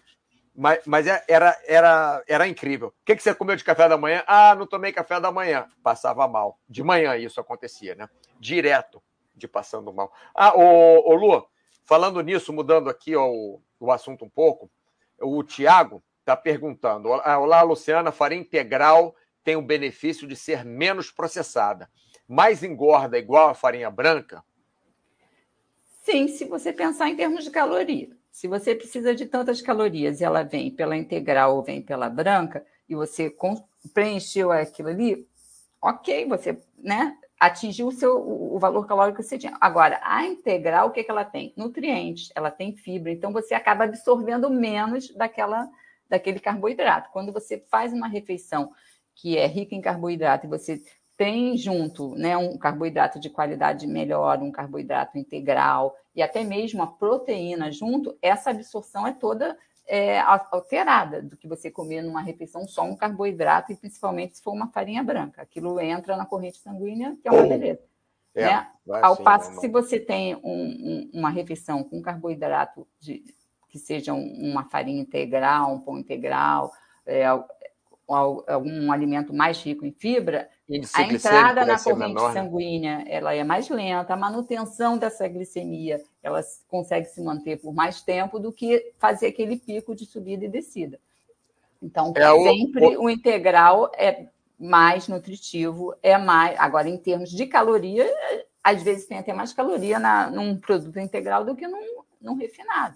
mas, mas é, era, era, era incrível. O que, que você comeu de café da manhã? Ah, não tomei café da manhã. Passava mal. De manhã isso acontecia, né? Direto de passando mal. Ah, ô, ô Lu, falando nisso, mudando aqui o, o assunto um pouco, o Tiago está perguntando: Olá, Luciana, farinha integral tem o benefício de ser menos processada. Mais engorda igual a farinha branca? Sim, se você pensar em termos de caloria. Se você precisa de tantas calorias e ela vem pela integral ou vem pela branca, e você preencheu aquilo ali, ok, você né, atingiu o, seu, o valor calórico que você tinha. Agora, a integral, o que, que ela tem? Nutrientes, ela tem fibra, então você acaba absorvendo menos daquela, daquele carboidrato. Quando você faz uma refeição que é rica em carboidrato e você tem junto né, um carboidrato de qualidade melhor, um carboidrato integral e até mesmo a proteína junto, essa absorção é toda é, alterada do que você comer numa refeição só um carboidrato e principalmente se for uma farinha branca. Aquilo entra na corrente sanguínea, que é uma beleza. É, né? Ao sim, passo que se você tem um, um, uma refeição com carboidrato de, que seja uma farinha integral, um pão integral, é, algum alimento mais rico em fibra, a entrada na corrente menor, né? sanguínea ela é mais lenta, a manutenção dessa glicemia ela consegue se manter por mais tempo do que fazer aquele pico de subida e descida. Então, é sempre o... o integral é mais nutritivo, é mais. Agora, em termos de caloria, às vezes tem até mais caloria na, num produto integral do que num, num refinado.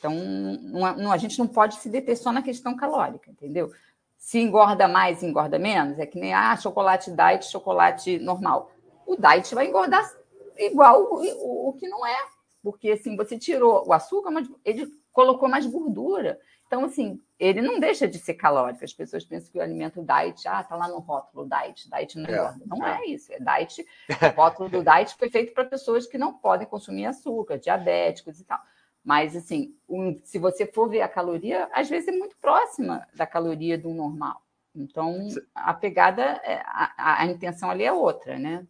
Então, não, não, a gente não pode se deter só na questão calórica, entendeu? Se engorda mais, engorda menos, é que nem ah, chocolate diet, chocolate normal. O diet vai engordar igual o, o, o que não é, porque assim, você tirou o açúcar, mas ele colocou mais gordura. Então, assim, ele não deixa de ser calórico. As pessoas pensam que o alimento diet, ah, tá lá no rótulo diet, diet não é, engorda. Não é. é isso, é diet. O rótulo do diet foi feito para pessoas que não podem consumir açúcar, diabéticos e tal. Mas, assim, um, se você for ver a caloria, às vezes é muito próxima da caloria do normal. Então, a pegada, é, a, a, intenção ali é outra, né?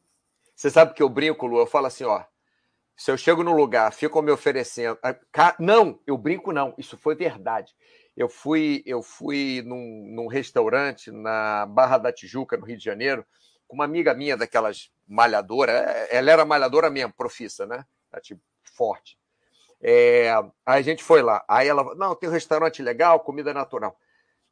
Você sabe que eu brinco, Lu, eu falo assim, ó, se eu chego no lugar, ficam me oferecendo. Não, eu brinco, não. Isso foi verdade. Eu fui, eu fui num, num restaurante na Barra da Tijuca, no Rio de Janeiro, com uma amiga minha daquelas malhadora. É, ela era malhadora mesmo, profissa, né? Tá, tipo, forte. É, aí a gente foi lá. Aí ela, não, tem um restaurante legal, comida natural.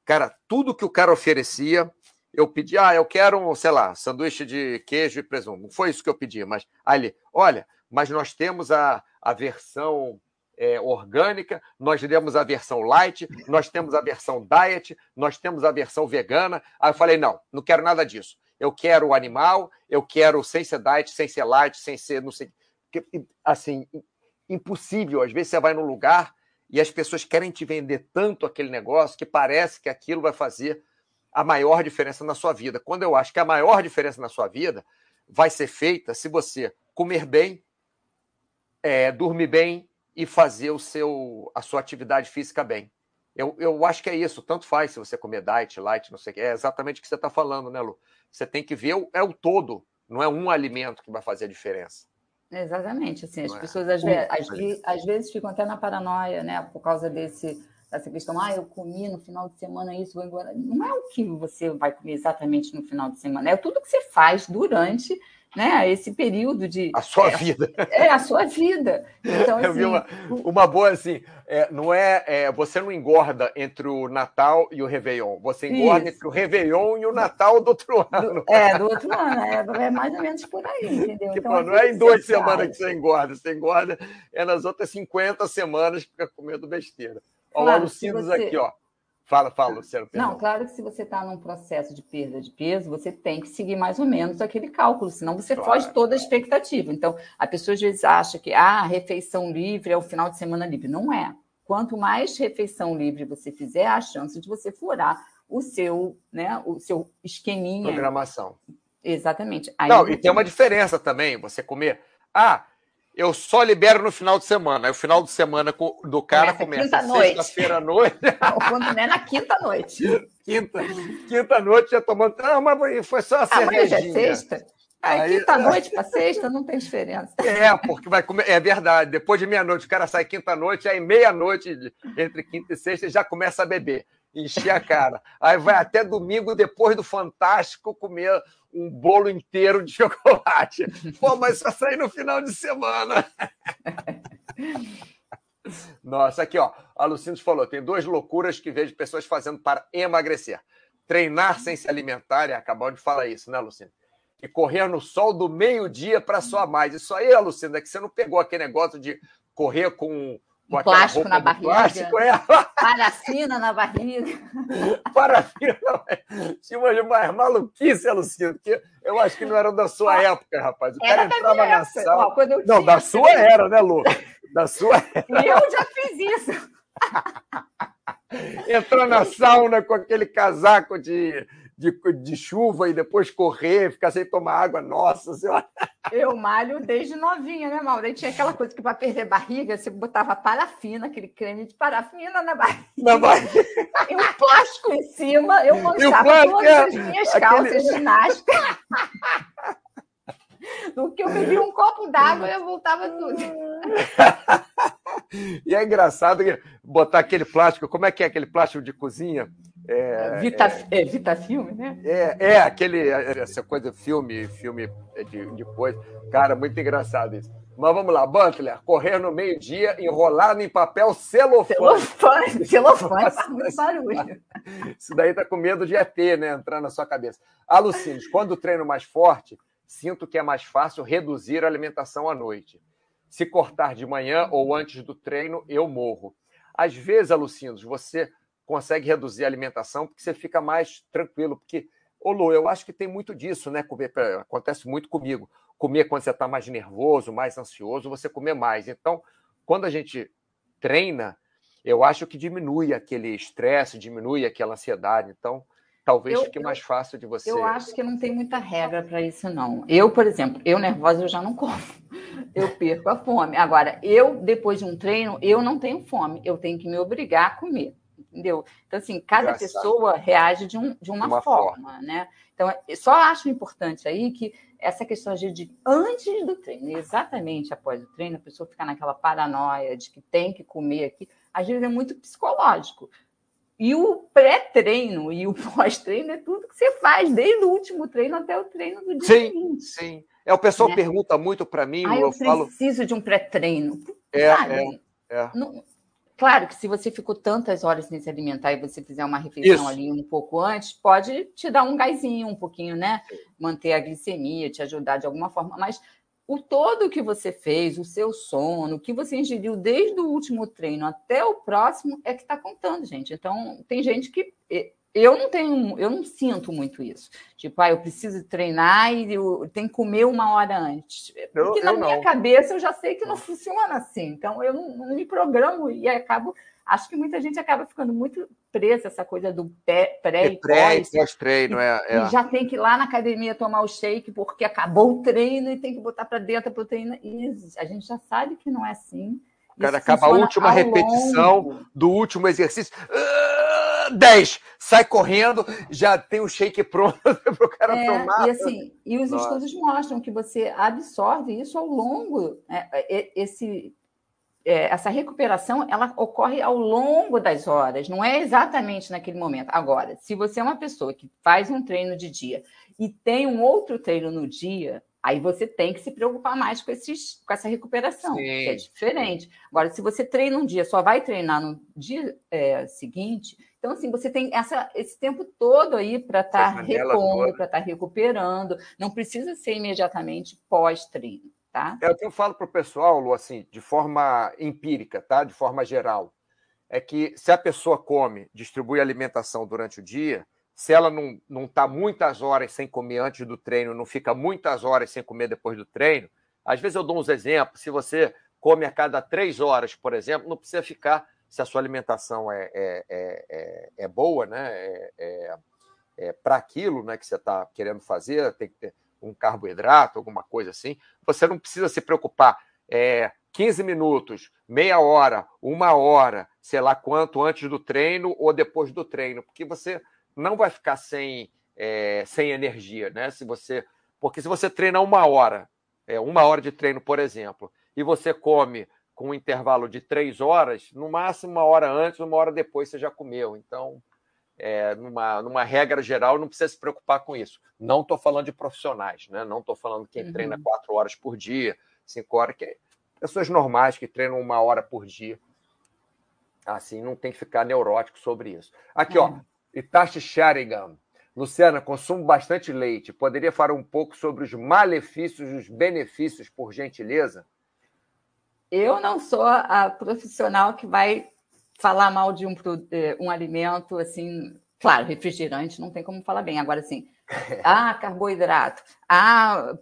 Cara, tudo que o cara oferecia, eu pedi, ah, eu quero, um, sei lá, sanduíche de queijo e presunto. Não foi isso que eu pedi, mas ali, olha, mas nós temos a, a versão é, orgânica, nós temos a versão light, nós temos a versão diet, nós temos a versão vegana. Aí eu falei: não, não quero nada disso. Eu quero o animal, eu quero sem ser diet, sem ser light, sem ser não sei. Assim, impossível. Às vezes você vai num lugar e as pessoas querem te vender tanto aquele negócio que parece que aquilo vai fazer a maior diferença na sua vida. Quando eu acho que a maior diferença na sua vida vai ser feita se você comer bem, é, dormir bem e fazer o seu, a sua atividade física bem. Eu, eu acho que é isso, tanto faz se você comer diet, light, não sei o que. É exatamente o que você está falando, né, Lu? Você tem que ver o, é o todo, não é um alimento que vai fazer a diferença. Exatamente, assim, as é pessoas às, vezes, às, às, vezes ficam até na paranoia, né, por causa desse, dessa questão, ah, eu comi no final de semana isso, vou embora. Não é o que você vai comer exatamente no final de semana, é tudo que você faz durante né, esse período de. A sua é, vida. É, a sua vida. Então, Eu vi assim, uma, uma boa assim: é, não é, é, Você não engorda entre o Natal e o Réveillon. Você engorda Isso. entre o Réveillon e o Natal do outro ano. é, do outro ano. É, é, mais ou menos por aí, entendeu? Tipo, então, não é em duas semanas que você engorda. Você engorda é nas outras 50 semanas que fica comendo besteira. Olha claro, o Lucindos você... aqui, ó. Fala, fala, Luciano. Perdão. Não, claro que se você está num processo de perda de peso, você tem que seguir mais ou menos aquele cálculo, senão você claro, foge toda a expectativa. Então, a pessoa às vezes acha que ah, refeição livre é o final de semana livre. Não é. Quanto mais refeição livre você fizer, a chance de você furar o seu, né, o seu esqueminha. Programação. Exatamente. Aí Não, e tem uma diferença também, você comer. Ah, eu só libero no final de semana. Aí o final de semana do cara começa, começa sexta-feira à noite. Quando não é na quinta noite. quinta, quinta noite já tomando. Não, mas foi só a cervejinha. Amanhã é sexta. Aí, quinta-noite para sexta não tem diferença. É, porque vai comer. É verdade. Depois de meia-noite, o cara sai quinta-noite, aí meia-noite, entre quinta e sexta, já começa a beber encher a cara. Aí vai até domingo, depois do Fantástico, comer um bolo inteiro de chocolate. Pô, mas só sair no final de semana. Nossa, aqui, ó. A Lucindos falou: tem duas loucuras que vejo pessoas fazendo para emagrecer. Treinar sem se alimentar, e acabou de falar isso, né, Lucindo? E correr no sol do meio-dia para só mais. Isso aí, Lucinda, é que você não pegou aquele negócio de correr com com plástico na barriga. Plástico, é. Parafina na barriga. Parafina. Tinha umas mais maluquice, Luciano, porque eu acho que não era da sua época, rapaz. O cara entrava na sala. Ó, não, da sua era, né, Lu? Da sua era. Eu já fiz isso. Entrou na sauna com aquele casaco de de, de chuva e depois correr, ficar sem tomar água. Nossa Senhora! Eu malho desde novinha, né, Mauro? Aí tinha aquela coisa que para perder barriga, você botava parafina, aquele creme de parafina na barriga. Na barriga. E um plástico em cima, eu manchava todas é as minhas calças aquele... ginásticas. Do que eu bebia um copo d'água, eu voltava tudo. e é engraçado botar aquele plástico, como é que é aquele plástico de cozinha? É, Vita, é, é, Vita filme, né? É, é aquele, essa coisa, filme, filme de, de coisa. Cara, muito engraçado isso. Mas vamos lá, Butler, correr no meio-dia, enrolado em papel celofane. Celofane, celofane faz muito barulho. Isso daí tá com medo de ET, né? Entrar na sua cabeça. Alucines, quando treino mais forte, sinto que é mais fácil reduzir a alimentação à noite. Se cortar de manhã ou antes do treino, eu morro. Às vezes, Alucindos, você consegue reduzir a alimentação porque você fica mais tranquilo. Porque, ô Lu, eu acho que tem muito disso, né? Comer, acontece muito comigo. Comer quando você está mais nervoso, mais ansioso, você comer mais. Então, quando a gente treina, eu acho que diminui aquele estresse, diminui aquela ansiedade. Então, talvez eu, fique mais fácil de você. Eu acho que não tem muita regra para isso, não. Eu, por exemplo, eu nervosa, eu já não como. Eu perco a fome. Agora, eu, depois de um treino, eu não tenho fome. Eu tenho que me obrigar a comer entendeu? Então, assim, cada Engraçado. pessoa reage de, um, de uma, uma forma, forma, né? Então, só acho importante aí que essa questão de, antes do treino, exatamente após o treino, a pessoa ficar naquela paranoia de que tem que comer aqui, às vezes é muito psicológico. E o pré-treino e o pós-treino é tudo que você faz, desde o último treino até o treino do dia sim, seguinte. Sim, É, o pessoal né? pergunta muito para mim. Ah, eu, eu preciso falo... de um pré-treino. É, é, é. Não, Claro que se você ficou tantas horas sem se alimentar e você fizer uma refeição Isso. ali um pouco antes, pode te dar um gásinho um pouquinho, né? Manter a glicemia, te ajudar de alguma forma. Mas o todo que você fez, o seu sono, o que você ingeriu desde o último treino até o próximo é que está contando, gente. Então, tem gente que eu não tenho, eu não sinto muito isso. Tipo, ah, eu preciso treinar e eu tenho que comer uma hora antes. Porque eu, na eu minha não. cabeça eu já sei que não funciona assim. Então eu não, não, me programo e acabo. Acho que muita gente acaba ficando muito presa essa coisa do pré, pré e pré pós. treino é, é. E já tem que ir lá na academia tomar o shake porque acabou o treino e tem que botar para dentro a proteína. E a gente já sabe que não é assim. O cara acaba a última repetição longo. do último exercício. Uh! 10, sai correndo, já tem o shake pronto para o cara é, tomar. E, assim, e os Nossa. estudos mostram que você absorve isso ao longo, né? esse, é, essa recuperação ela ocorre ao longo das horas, não é exatamente naquele momento. Agora, se você é uma pessoa que faz um treino de dia e tem um outro treino no dia, Aí você tem que se preocupar mais com, esses, com essa recuperação, Sim. que é diferente. Agora, se você treina um dia, só vai treinar no dia é, seguinte, então, assim, você tem essa, esse tempo todo aí para estar tá repondo, para estar tá recuperando. Não precisa ser imediatamente pós-treino, tá? É o que eu falo para o pessoal, Lu, assim, de forma empírica, tá? De forma geral. É que se a pessoa come, distribui alimentação durante o dia, se ela não, não está muitas horas sem comer antes do treino, não fica muitas horas sem comer depois do treino, às vezes eu dou uns exemplos. Se você come a cada três horas, por exemplo, não precisa ficar se a sua alimentação é, é, é, é boa, né? É, é, é para aquilo né, que você está querendo fazer, tem que ter um carboidrato, alguma coisa assim, você não precisa se preocupar. É, 15 minutos, meia hora, uma hora, sei lá quanto, antes do treino ou depois do treino, porque você não vai ficar sem, é, sem energia, né? Se você, porque se você treina uma hora, é, uma hora de treino, por exemplo, e você come com um intervalo de três horas, no máximo uma hora antes, uma hora depois você já comeu. Então, é, numa, numa regra geral, não precisa se preocupar com isso. Não estou falando de profissionais, né? não estou falando quem uhum. treina quatro horas por dia, cinco horas, que é pessoas normais que treinam uma hora por dia. Assim, não tem que ficar neurótico sobre isso. Aqui, ó, Itachi Sharingan. Luciana, consumo bastante leite. Poderia falar um pouco sobre os malefícios e os benefícios, por gentileza? Eu não sou a profissional que vai falar mal de um, eh, um alimento assim. Claro, refrigerante não tem como falar bem. Agora, assim, ah, carboidrato, ah,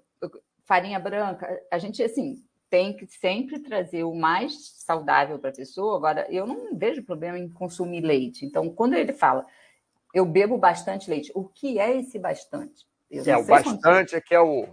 farinha branca. A gente, assim, tem que sempre trazer o mais saudável para a pessoa. Agora, eu não vejo problema em consumir leite. Então, quando ele fala, eu bebo bastante leite, o que é esse bastante? É, o bastante é que é o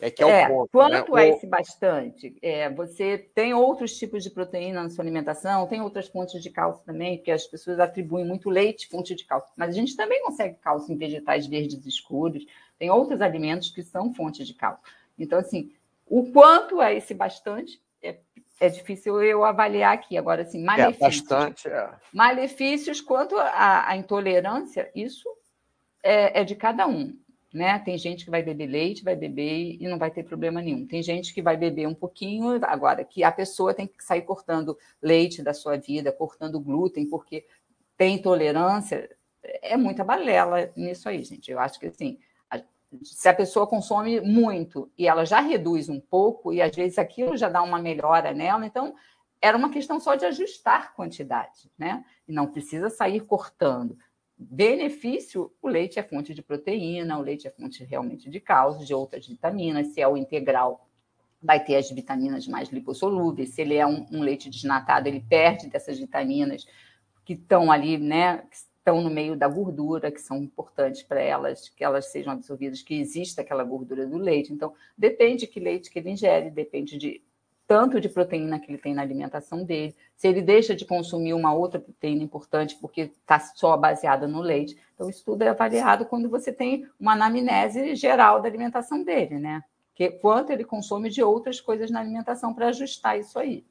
é que é, é o ponto. Quanto né? é esse bastante? É, você tem outros tipos de proteína na sua alimentação, tem outras fontes de cálcio também, porque as pessoas atribuem muito leite fonte de cálcio. Mas a gente também consegue cálcio em vegetais verdes escuros, tem outros alimentos que são fontes de cálcio. Então, assim, o quanto é esse bastante é, é difícil eu avaliar aqui. Agora, assim, malefícios. É, bastante, é. Malefícios quanto à intolerância, isso é, é de cada um né? Tem gente que vai beber leite, vai beber e não vai ter problema nenhum. Tem gente que vai beber um pouquinho, agora que a pessoa tem que sair cortando leite da sua vida, cortando glúten, porque tem intolerância, é muita balela nisso aí, gente. Eu acho que assim, se a pessoa consome muito e ela já reduz um pouco, e às vezes aquilo já dá uma melhora nela, então era uma questão só de ajustar quantidade, né? E não precisa sair cortando. Benefício, o leite é fonte de proteína, o leite é fonte realmente de cálcio, de outras vitaminas. Se é o integral, vai ter as vitaminas mais lipossolúveis. Se ele é um, um leite desnatado, ele perde dessas vitaminas que estão ali, né? Que estão no meio da gordura, que são importantes para elas, que elas sejam absorvidas, que exista aquela gordura do leite. Então, depende de que leite que ele ingere, depende de tanto de proteína que ele tem na alimentação dele, se ele deixa de consumir uma outra proteína importante porque está só baseada no leite. Então, isso tudo é avaliado quando você tem uma anamnese geral da alimentação dele, né? Que quanto ele consome de outras coisas na alimentação para ajustar isso aí.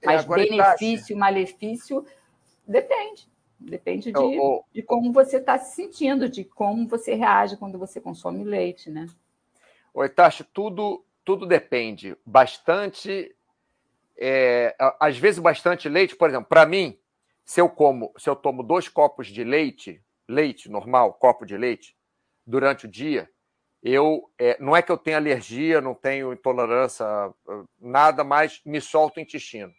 É, Mas benefício, malefício, depende. Depende de, oh, oh. de como você está se sentindo, de como você reage quando você consome leite, né? Oi, Tasha, tudo, tudo depende. Bastante é, às vezes bastante leite, por exemplo, para mim, se eu como, se eu tomo dois copos de leite, leite normal, copo de leite, durante o dia, eu é, não é que eu tenha alergia, não tenho intolerância, nada, mas me solta o intestino.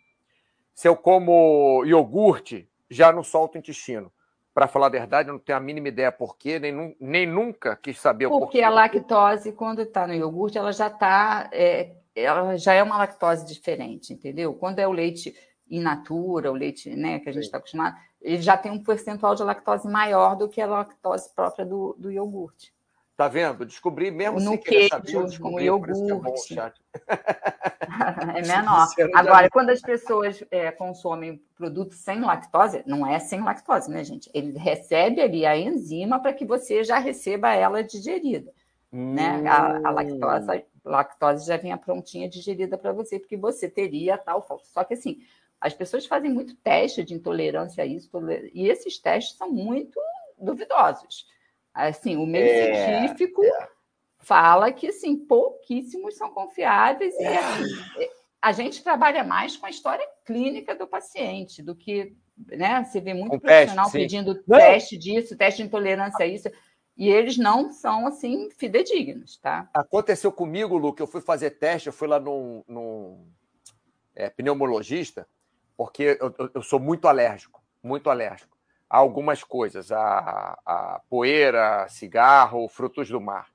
Se eu como iogurte, já não solta o intestino. Para falar a verdade, eu não tenho a mínima ideia por quê, nem, nem nunca quis saber Porque o porquê. Porque a lactose, quando está no iogurte, ela já está é, ela já é uma lactose diferente, entendeu? Quando é o leite in natura, o leite né, que a gente está acostumado, ele já tem um percentual de lactose maior do que a lactose própria do, do iogurte. Tá vendo? Descobri mesmo no queijo, saber, no é iogurte. É, é menor. Agora, quando as pessoas é, consomem produtos sem lactose, não é sem lactose, né, gente? Ele recebe ali a enzima para que você já receba ela digerida. Hum. Né? A, a lactose lactose já vinha prontinha digerida para você, porque você teria tal falta. Só que assim, as pessoas fazem muito teste de intolerância a isso, e esses testes são muito duvidosos. Assim, o meio é, científico é. fala que assim, pouquíssimos são confiáveis e assim, a gente trabalha mais com a história clínica do paciente do que, né? Você vê muito profissional teste, pedindo teste disso, teste de intolerância a isso. E eles não são, assim, fidedignos, tá? Aconteceu comigo, Lu, que eu fui fazer teste, eu fui lá num, num é, pneumologista, porque eu, eu, sou muito alérgico, muito alérgico a algumas coisas, a, a poeira, cigarro, frutos do mar,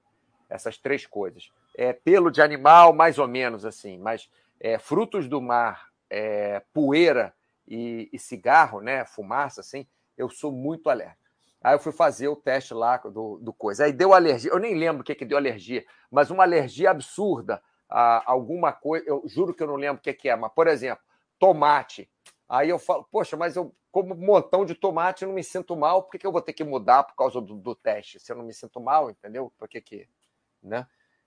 essas três coisas. É, pelo de animal, mais ou menos assim, mas é, frutos do mar, é, poeira e, e cigarro, né, fumaça, assim, eu sou muito alérgico. Aí eu fui fazer o teste lá do, do coisa. Aí deu alergia. Eu nem lembro o que, que deu alergia, mas uma alergia absurda a alguma coisa. Eu juro que eu não lembro o que, que é, mas, por exemplo, tomate. Aí eu falo, poxa, mas eu como um montão de tomate e não me sinto mal, por que, que eu vou ter que mudar por causa do, do teste? Se eu não me sinto mal, entendeu? Por que que. Né?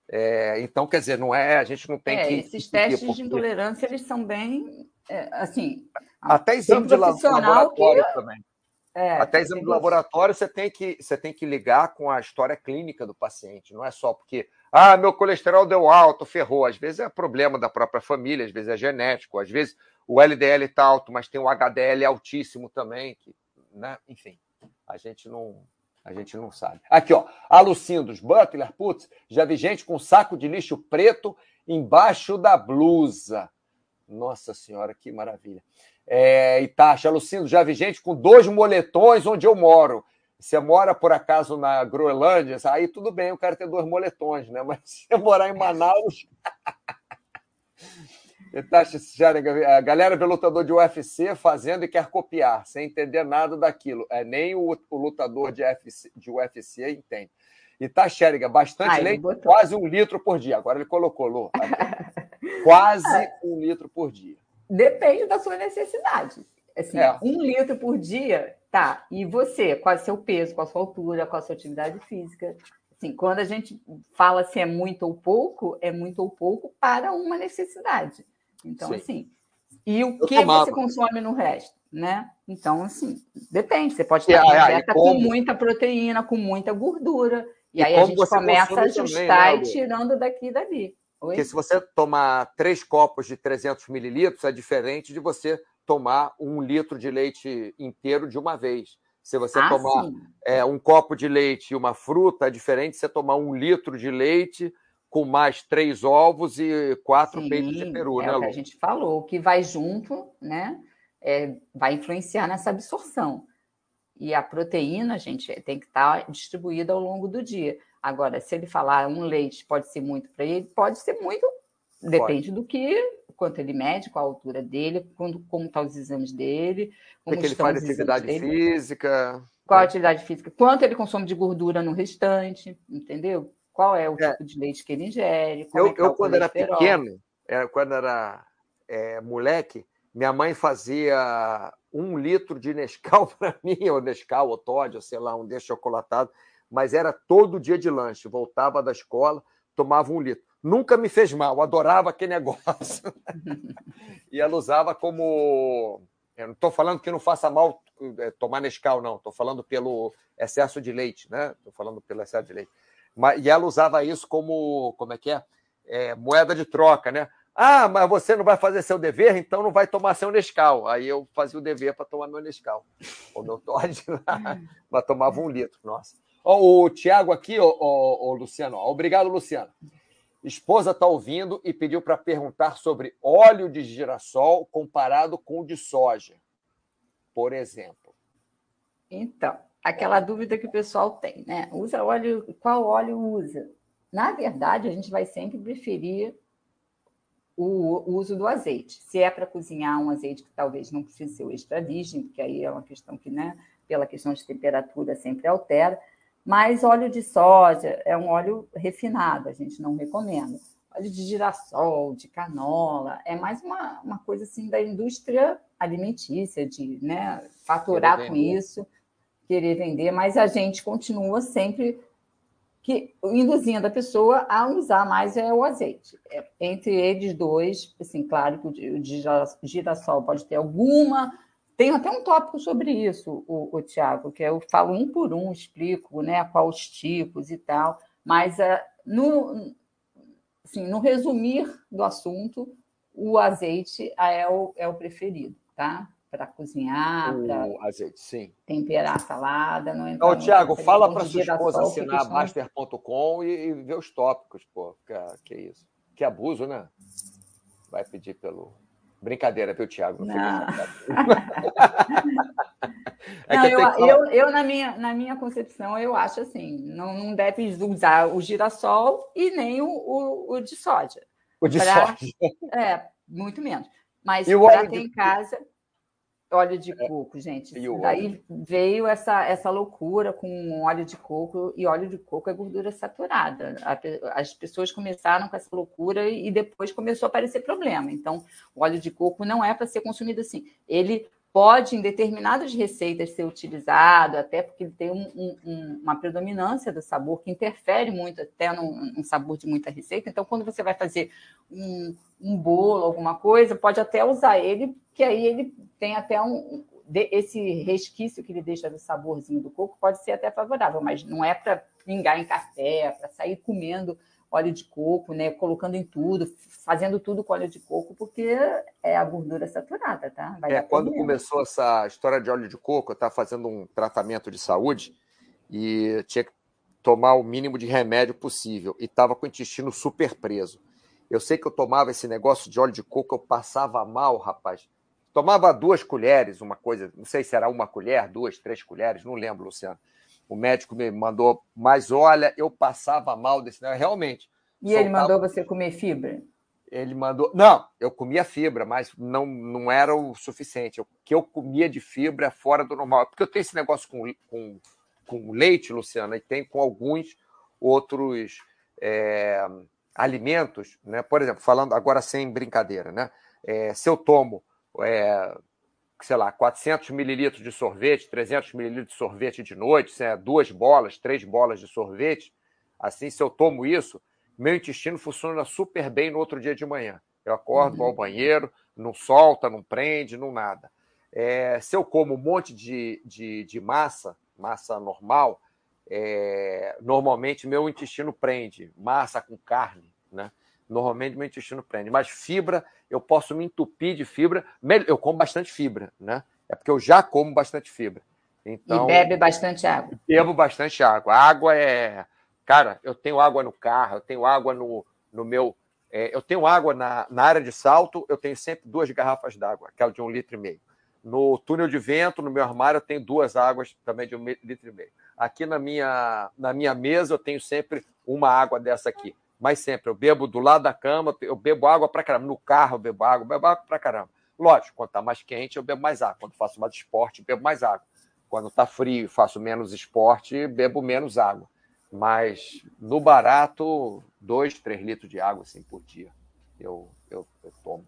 É, então, quer dizer, não é, a gente não tem é, que. Esses testes porque... de intolerância, eles são bem. É, assim. Até exame de laboratório que... também. É, Até exame de laboratório você tem, que, você tem que ligar com a história clínica do paciente, não é só porque, ah, meu colesterol deu alto, ferrou. Às vezes é problema da própria família, às vezes é genético, às vezes o LDL está alto, mas tem o HDL altíssimo também, que, né? enfim, a gente não. A gente não sabe. Aqui, ó. Alucindos, Butler, putz, já vi gente com saco de lixo preto embaixo da blusa. Nossa Senhora, que maravilha é, Itacha, Lucindo, já vi gente com dois moletões onde eu moro. Você mora, por acaso, na Groenlândia, aí tudo bem, eu quero ter dois moletões, né? Mas se eu morar em Manaus. Itacha, a galera vê lutador de UFC fazendo e quer copiar, sem entender nada daquilo. É, nem o, o lutador de UFC, de UFC entende. E tá, Xériga, bastante Ai, leite, quase um litro por dia. Agora ele colocou, Lu. quase um litro por dia. Depende da sua necessidade. Assim, é. Um litro por dia, tá. E você, qual é o seu peso, qual a sua altura, qual a sua atividade física? Assim, quando a gente fala se é muito ou pouco, é muito ou pouco para uma necessidade. Então, Sim. assim, e o Eu que tomava. você consome no resto, né? Então, assim, depende. Você pode ter uma dieta com muita proteína, com muita gordura. E, e aí a gente começa a ajustar também, né, e tirando daqui e dali. Oi? Porque se você tomar três copos de 300 mililitros, é diferente de você tomar um litro de leite inteiro de uma vez. Se você ah, tomar é, um copo de leite e uma fruta, é diferente de você tomar um litro de leite com mais três ovos e quatro Sim, peitos de peru, é né, Lu? o que a gente falou. O que vai junto, né, é, vai influenciar nessa absorção. E a proteína, gente, tem que estar tá distribuída ao longo do dia. Agora, se ele falar um leite pode ser muito para ele, pode ser muito, depende pode. do que, quanto ele mede, qual a altura dele, quando, como estão tá os exames dele, como que ele faz atividade física. Qual a atividade física, quanto ele consome de gordura no restante, entendeu? Qual é o é. tipo de leite que ele ingere? eu, é eu quando era pequeno, era, quando era é, moleque, minha mãe fazia um litro de Nescau para mim, ou Nescau, ou Todd, ou sei lá, um desse chocolatado, mas era todo dia de lanche. Voltava da escola, tomava um litro. Nunca me fez mal, adorava aquele negócio. e ela usava como. Eu não estou falando que não faça mal é, tomar Nescau, não. Estou falando pelo excesso de leite, né? Estou falando pelo excesso de leite. Mas, e ela usava isso como. Como é que é? é moeda de troca, né? Ah, mas você não vai fazer seu dever, então não vai tomar seu Nescau. Aí eu fazia o dever para tomar meu Nescau. O meu Todd lá, mas tomava um litro. Nossa. O Tiago aqui, o Luciano. obrigado, Luciano. Esposa está ouvindo e pediu para perguntar sobre óleo de girassol comparado com o de soja, por exemplo. Então, aquela dúvida que o pessoal tem, né? Usa óleo, qual óleo usa? Na verdade, a gente vai sempre preferir o, uso do azeite. Se é para cozinhar um azeite que talvez não precise ser o extra virgem, porque aí é uma questão que, né, pela questão de temperatura, sempre altera. Mas óleo de soja é um óleo refinado, a gente não recomenda. Óleo de girassol, de canola, é mais uma, uma coisa assim da indústria alimentícia, de né, faturar com isso, querer vender, mas a gente continua sempre que induzindo a pessoa a usar mais é o azeite. É, entre eles dois, assim, claro que o de girassol pode ter alguma. Tem até um tópico sobre isso, o, o Tiago, que eu falo um por um, explico né, quais os tipos e tal, mas uh, no, assim, no resumir do assunto, o azeite é o, é o preferido, tá? para cozinhar, para azeite, sim. temperar a salada. Não então, Tiago, fala para sua esposa assinar Baster.com e, e ver os tópicos, pô. Que, que isso. Que abuso, né? Vai pedir pelo. Brincadeira, viu, Tiago? Não, não. é não eu, eu, eu, eu, na, minha, na minha concepção, eu acho assim: não, não deve usar o girassol e nem o, o, o de soja. O de pra. É, muito menos. Mas para ter de... em casa óleo de é, coco, gente. Daí veio essa, essa loucura com óleo de coco, e óleo de coco é gordura saturada. As pessoas começaram com essa loucura e depois começou a aparecer problema. Então, o óleo de coco não é para ser consumido assim. Ele pode, em determinadas receitas, ser utilizado, até porque ele tem um, um, uma predominância do sabor que interfere muito até no, no, sabor de muita receita. Então, quando você vai fazer um, um bolo, alguma coisa, pode até usar ele, que aí ele tem até um. Esse resquício que ele deixa do saborzinho do coco pode ser até favorável, mas não é para pingar em café, para sair comendo óleo de coco, né? Colocando em tudo, fazendo tudo com óleo de coco, porque é a gordura saturada, tá? Vai é, quando começou essa história de óleo de coco, eu estava fazendo um tratamento de saúde e tinha que tomar o mínimo de remédio possível e estava com o intestino super preso. Eu sei que eu tomava esse negócio de óleo de coco, eu passava mal, rapaz. Tomava duas colheres, uma coisa, não sei se era uma colher, duas, três colheres, não lembro, Luciano o médico me mandou, mas olha, eu passava mal desse negócio, realmente. E soltava... ele mandou você comer fibra? Ele mandou. Não, eu comia fibra, mas não, não era o suficiente. O que eu comia de fibra é fora do normal. Porque eu tenho esse negócio com, com, com leite, Luciana, e tem com alguns outros é, alimentos, né? Por exemplo, falando agora sem brincadeira, né? É, se eu tomo é, sei lá, 400 mililitros de sorvete, 300 mililitros de sorvete de noite, duas bolas, três bolas de sorvete, assim, se eu tomo isso, meu intestino funciona super bem no outro dia de manhã. Eu acordo, uhum. vou ao banheiro, não solta, não prende, não nada. É, se eu como um monte de, de, de massa, massa normal, é, normalmente meu intestino prende, massa com carne, né? Normalmente meu intestino prende. Mas fibra, eu posso me entupir de fibra. Eu como bastante fibra, né? É porque eu já como bastante fibra. Então, e bebe bastante água. Bebo bastante água. A água é Cara, eu tenho água no carro, eu tenho água no, no meu. É, eu tenho água na, na área de salto, eu tenho sempre duas garrafas d'água, aquela de um litro e meio. No túnel de vento, no meu armário, eu tenho duas águas também de um litro e meio. Aqui na minha, na minha mesa, eu tenho sempre uma água dessa aqui. Mas sempre, eu bebo do lado da cama, eu bebo água para caramba. No carro, eu bebo água, eu bebo água para caramba. Lógico, quando está mais quente, eu bebo mais água. Quando faço mais esporte, bebo mais água. Quando está frio, faço menos esporte, bebo menos água. Mas no barato, dois, três litros de água assim, por dia eu, eu, eu tomo.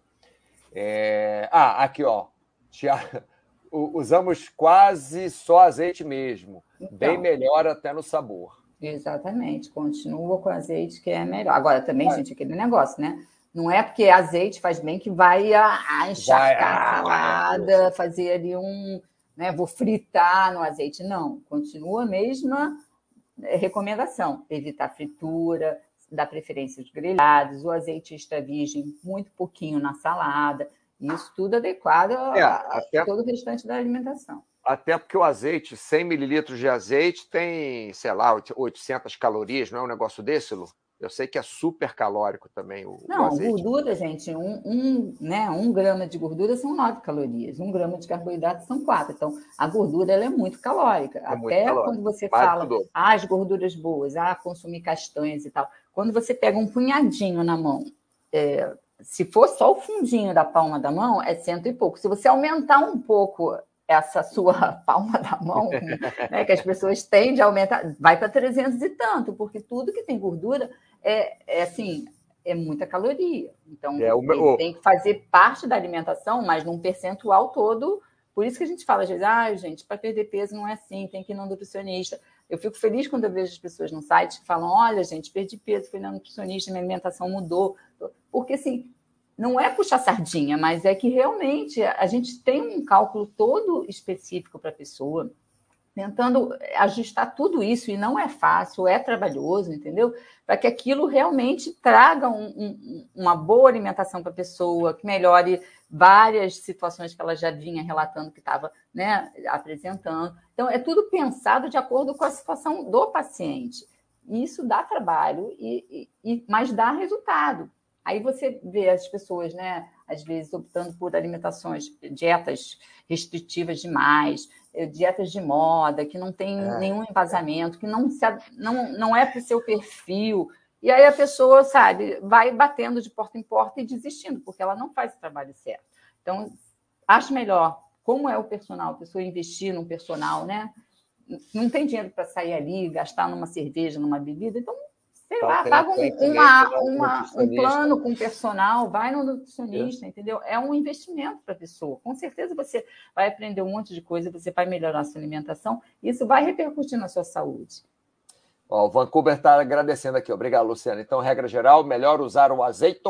É... Ah, aqui, ó. Usamos quase só azeite mesmo. Então, Bem melhor até no sabor. Exatamente. Continua com azeite que é melhor. Agora, também, é. gente, aquele negócio, né? Não é porque azeite faz bem que vai a, a encharcar a salada, fazer ali um. Né, vou fritar no azeite. Não, continua a mesma é, recomendação: evitar fritura, dar preferência aos grelhados, o azeite extra virgem, muito pouquinho na salada. Isso tudo adequado é, a, até, todo o restante da alimentação. Até porque o azeite, 100 mililitros de azeite, tem, sei lá, 800 calorias, não é um negócio desse, Lu? Eu sei que é super calórico também o, Não, o azeite. gordura, gente, um, um, né, um grama de gordura são 9 calorias, um grama de carboidrato são 4. Então, a gordura ela é muito calórica. É Até muito quando você Mais fala ah, as gorduras boas, ah, consumir castanhas e tal. Quando você pega um punhadinho na mão, é, se for só o fundinho da palma da mão, é cento e pouco. Se você aumentar um pouco essa sua palma da mão, né, que as pessoas tendem a aumentar, vai para 300 e tanto, porque tudo que tem gordura é, é assim, é muita caloria. Então, é, meu... tem que fazer parte da alimentação, mas num percentual todo. Por isso que a gente fala, às vezes, ah, gente, para perder peso não é assim, tem que ir no nutricionista. Eu fico feliz quando eu vejo as pessoas no site que falam: olha, gente, perdi peso, fui na nutricionista, minha alimentação mudou. Porque, assim, não é puxar sardinha, mas é que realmente a gente tem um cálculo todo específico para a pessoa, tentando ajustar tudo isso, e não é fácil, é trabalhoso, entendeu? Para que aquilo realmente traga um, um, uma boa alimentação para a pessoa, que melhore várias situações que ela já vinha relatando que estava né, apresentando. Então, é tudo pensado de acordo com a situação do paciente. Isso dá trabalho, e, e, mas dá resultado. Aí você vê as pessoas, né, às vezes optando por alimentações, dietas restritivas demais, eh, dietas de moda, que não tem é. nenhum embasamento, que não, se, não, não é para o seu perfil. E aí a pessoa, sabe, vai batendo de porta em porta e desistindo, porque ela não faz o trabalho certo. Então, acho melhor, como é o personal, a pessoa investir num personal, né? Não tem dinheiro para sair ali, gastar numa cerveja, numa bebida, então sei então, lá, paga um, uma, uma, um plano com personal, vai no nutricionista, é. entendeu? É um investimento para a pessoa. Com certeza você vai aprender um monte de coisa, você vai melhorar a sua alimentação, e isso vai repercutir na sua saúde. Ó, o Vancouver está agradecendo aqui. Obrigado, Luciana. Então, regra geral, melhor usar o azeite.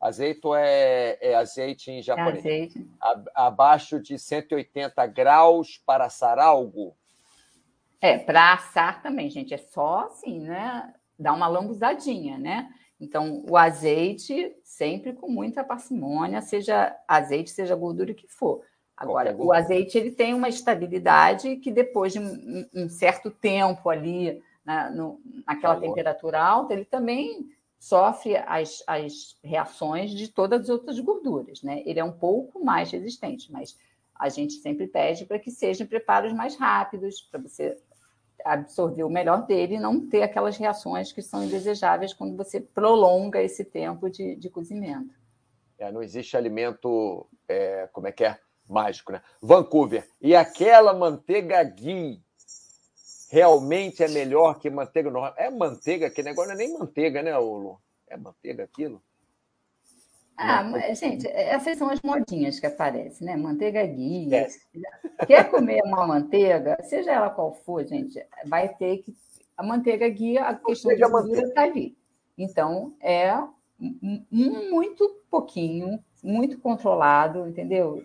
Azeite é, é azeite em japonês. É azeite. A, abaixo de 180 graus para assar algo. É, para assar também, gente. É só assim, né? Dá uma lambuzadinha, né? Então, o azeite, sempre com muita parcimônia, seja azeite, seja gordura que for. Agora, o azeite ele tem uma estabilidade que depois de um, um certo tempo ali, na, no, naquela Calor. temperatura alta, ele também sofre as, as reações de todas as outras gorduras, né? Ele é um pouco mais resistente, mas a gente sempre pede para que sejam preparos mais rápidos, para você absorver o melhor dele e não ter aquelas reações que são indesejáveis quando você prolonga esse tempo de, de cozimento. É, não existe alimento, é, como é que é? Mágico, né? Vancouver. E aquela manteiga ghee realmente é melhor que manteiga normal? É manteiga, que negócio não é nem manteiga, né, Olo? É manteiga aquilo? Ah, mas, gente, essas são as modinhas que aparecem, né? Manteiga guia. É. Quer comer uma manteiga, seja ela qual for, gente, vai ter que. A manteiga guia, a questão de gordura está ali. Então, é muito pouquinho, muito controlado, entendeu?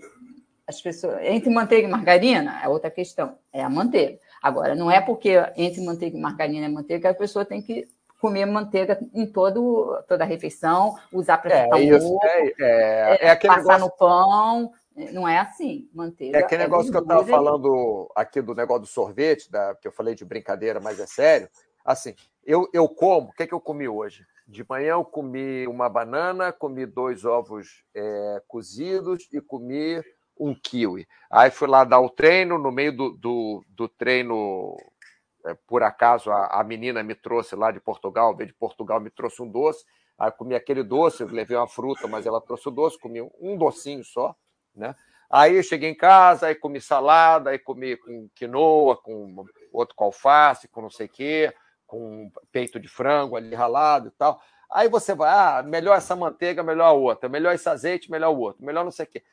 As pessoas. Entre manteiga e margarina é outra questão, é a manteiga. Agora, não é porque entre manteiga e margarina é manteiga que a pessoa tem que comer manteiga em todo, toda a refeição, usar para fritar é, ovo, é, é, é passar negócio... no pão. Não é assim, manteiga. É aquele negócio que eu estava falando aqui do negócio do sorvete, da, que eu falei de brincadeira, mas é sério. assim, eu, eu como, o que, é que eu comi hoje? De manhã eu comi uma banana, comi dois ovos é, cozidos e comi um kiwi. Aí fui lá dar o treino, no meio do, do, do treino, é, por acaso, a, a, menina me trouxe lá de Portugal, veio de Portugal, me trouxe um doce. Aí comi aquele doce, levei uma fruta, mas ela trouxe o doce, comi um docinho só, né? Aí cheguei em casa, aí comi salada, aí comi com quinoa, com outro com alface, com não sei o quê com peito de frango ali ralado e tal. Aí você vai, ah, melhor essa manteiga, melhor a outra, melhor esse azeite, melhor o outro, melhor não sei o quê.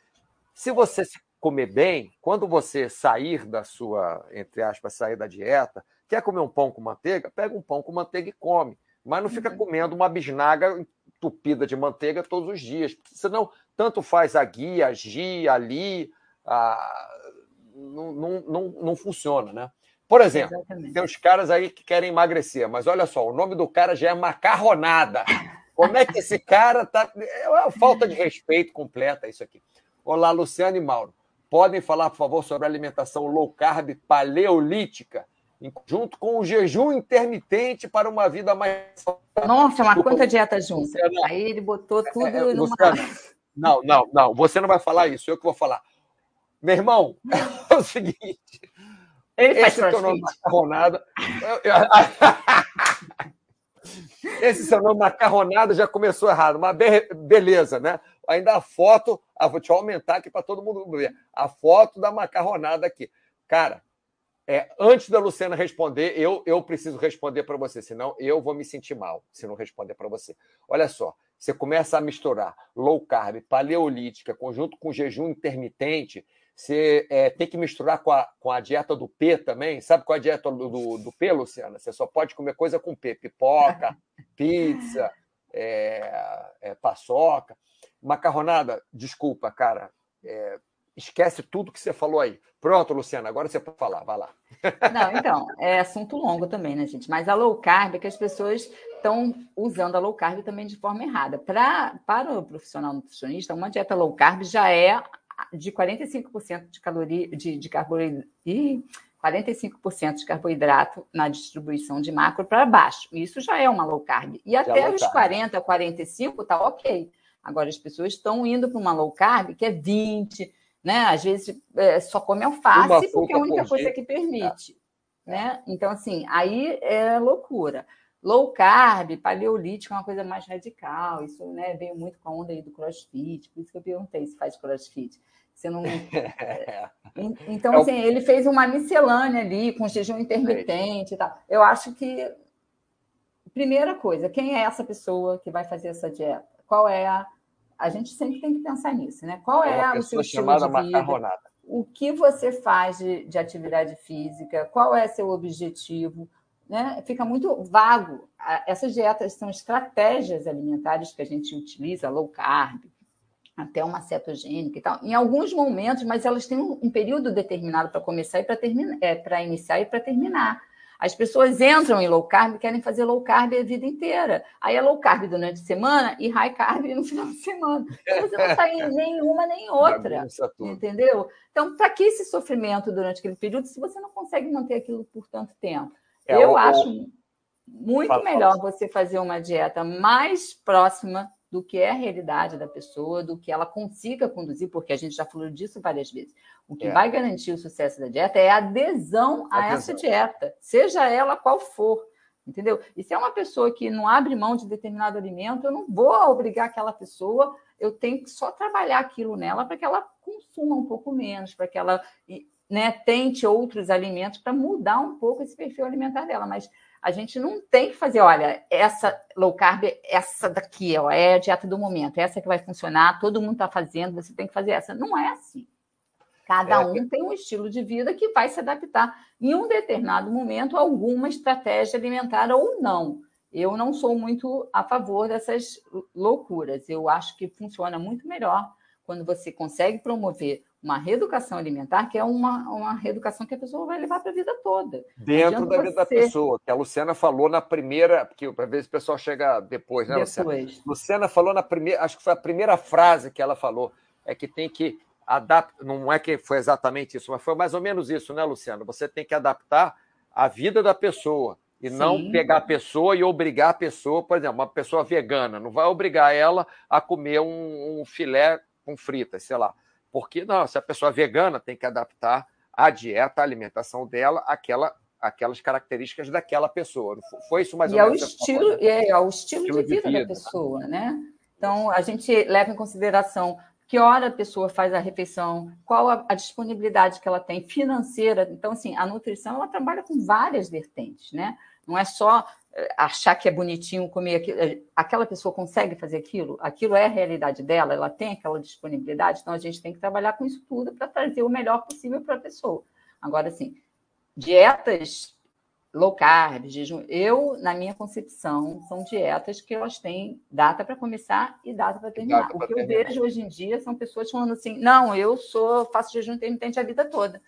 Se você se comer bem, quando você sair da sua, entre aspas, sair da dieta, quer comer um pão com manteiga, pega um pão com manteiga e come. Mas não fica uhum. comendo uma bisnaga entupida de manteiga todos os dias. Senão, tanto faz a guia, a gia, ali, a... Não, não, não, não funciona, né? Por exemplo, Exatamente. tem os caras aí que querem emagrecer, mas olha só, o nome do cara já é macarronada. Como é que esse cara tá. É uma falta de respeito completa isso aqui. Olá, Luciano e Mauro. Podem falar, por favor, sobre alimentação low carb paleolítica, junto com o jejum intermitente para uma vida mais. Nossa, uma quanta dieta junto. Aí ele botou tudo é, é, numa. Não, não, não. Você não vai falar isso, eu que vou falar. Meu irmão, é o seguinte. Ele faz Esse nome macarronada. Esse seu nome macarronada já começou errado, mas beleza, né? Ainda a foto, ah, vou te aumentar aqui para todo mundo ver. A foto da macarronada aqui. Cara, é, antes da Luciana responder, eu, eu preciso responder para você, senão eu vou me sentir mal se não responder para você. Olha só, você começa a misturar low carb, paleolítica, conjunto com jejum intermitente, você é, tem que misturar com a, com a dieta do P também. Sabe qual é a dieta do, do, do P, Luciana? Você só pode comer coisa com P: pipoca, pizza, é, é, paçoca. Macarronada, desculpa, cara. É, esquece tudo que você falou aí. Pronto, Luciana, agora você pode falar, vai lá. Não, então, é assunto longo também, né, gente? Mas a low carb é que as pessoas estão usando a low carb também de forma errada. Pra, para o profissional nutricionista, uma dieta low carb já é de 45% de caloria de, de carboidrato e 45% de carboidrato na distribuição de macro para baixo. Isso já é uma low carb. E até os 40, 45 está ok. Agora as pessoas estão indo para uma low carb que é 20, né? Às vezes é, só come alface porque é a única coisa que permite. É. Né? Então, assim, aí é loucura. Low carb, paleolítico é uma coisa mais radical. Isso né, veio muito com a onda aí do crossfit, por isso que eu perguntei se faz crossfit. Você não. então, assim, ele fez uma miscelânea ali, com jejum intermitente e tal. Eu acho que. Primeira coisa, quem é essa pessoa que vai fazer essa dieta? Qual é a. A gente sempre tem que pensar nisso, né? Qual é, é o seu estilo de vida? Macarronada. O que você faz de, de atividade física? Qual é seu objetivo? né, fica muito vago. Essas dietas são estratégias alimentares que a gente utiliza, low carb, até uma cetogênica e tal, em alguns momentos, mas elas têm um, período determinado para começar e para terminar, é, para iniciar e para terminar. As pessoas entram em low carb e querem fazer low carb a vida inteira. Aí é low carb durante a semana e high carb no final de semana. Então você não está em nenhuma nem outra. Entendeu? Então, para que esse sofrimento durante aquele período se você não consegue manter aquilo por tanto tempo? É, eu o, acho muito fala, melhor fala. você fazer uma dieta mais próxima do que é a realidade da pessoa, do que ela consiga conduzir, porque a gente já falou disso várias vezes. O que é. vai garantir o sucesso da dieta é a adesão a adesão. essa dieta, seja ela qual for. Entendeu? E se é uma pessoa que não abre mão de determinado alimento, eu não vou obrigar aquela pessoa, eu tenho que só trabalhar aquilo nela para que ela consuma um pouco menos, para que ela né, tente outros alimentos para mudar um pouco esse perfil alimentar dela. Mas a gente não tem que fazer, olha, essa low carb, essa daqui, ó, é a dieta do momento, essa que vai funcionar, todo mundo está fazendo, você tem que fazer essa. Não é assim. Cada é, um tem um estilo de vida que vai se adaptar em um determinado momento a alguma estratégia alimentar ou não. Eu não sou muito a favor dessas loucuras. Eu acho que funciona muito melhor quando você consegue promover uma reeducação alimentar, que é uma, uma reeducação que a pessoa vai levar para a vida toda. Dentro da vida da pessoa, que a Luciana falou na primeira, porque às vezes o pessoal chega depois, né, depois. Luciana? Luciana falou na primeira, acho que foi a primeira frase que ela falou, é que tem que adaptar, não é que foi exatamente isso, mas foi mais ou menos isso, né, Luciana? Você tem que adaptar a vida da pessoa E Sim. não pegar a pessoa e obrigar a pessoa, por exemplo, uma pessoa vegana, não vai obrigar ela a comer um, um filé com fritas, sei lá. Porque não, se a pessoa é vegana tem que adaptar a dieta, a alimentação dela, àquela, aquelas características daquela pessoa. Foi isso mais e ou é menos? O estilo, é, é o estilo, estilo de, vida de, vida da pessoa, né? Então, a gente leva em consideração que hora a pessoa faz a refeição, qual a, a, disponibilidade que ela tem financeira. Então, assim, a nutrição ela trabalha com várias vertentes, né? Não é só achar que é bonitinho comer aquilo. Eh, aquela pessoa consegue fazer aquilo? Aquilo é a realidade dela? Ela tem aquela disponibilidade? Então, a gente tem que trabalhar com isso tudo para trazer o melhor possível para a pessoa. Agora, assim, dietas low carb, jejum. Eu, na minha concepção, são dietas que elas têm data para começar e data para terminar. Data o que terminar. eu vejo hoje em dia são pessoas falando assim: não, eu sou faço jejum intermitente a vida toda.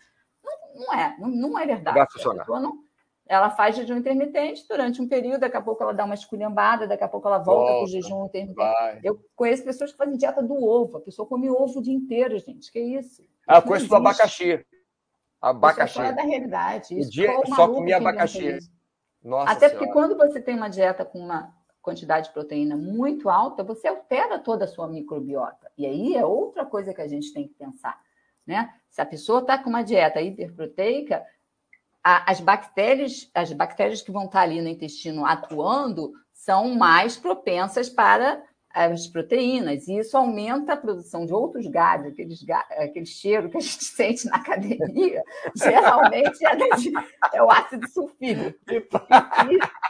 Não, não é, não, não, é verdade. Vai funcionar. Não, ela faz jejum intermitente durante um período, daqui a pouco ela dá uma esculhambada, daqui a pouco ela volta, para o jejum intermitente. Vai. Eu conheço pessoas que fazem dieta do ovo, a pessoa come ovo o dia inteiro, gente. Que isso? Ah, eu conheço do abacaxi. Abacaxi. Isso é da realidade. Isso o dia só comia abacaxi. Nossa Até senhora. porque quando você tem uma dieta com uma quantidade de proteína muito alta, você altera toda a sua microbiota. E aí é outra coisa que a gente tem que pensar. Né? Se a pessoa está com uma dieta hiperproteica, a, as bactérias, as bactérias que vão estar ali no intestino atuando são mais propensas para as proteínas, e isso aumenta a produção de outros gases, aqueles, aquele cheiro que a gente sente na academia, geralmente é, de, é o ácido sulfídrico.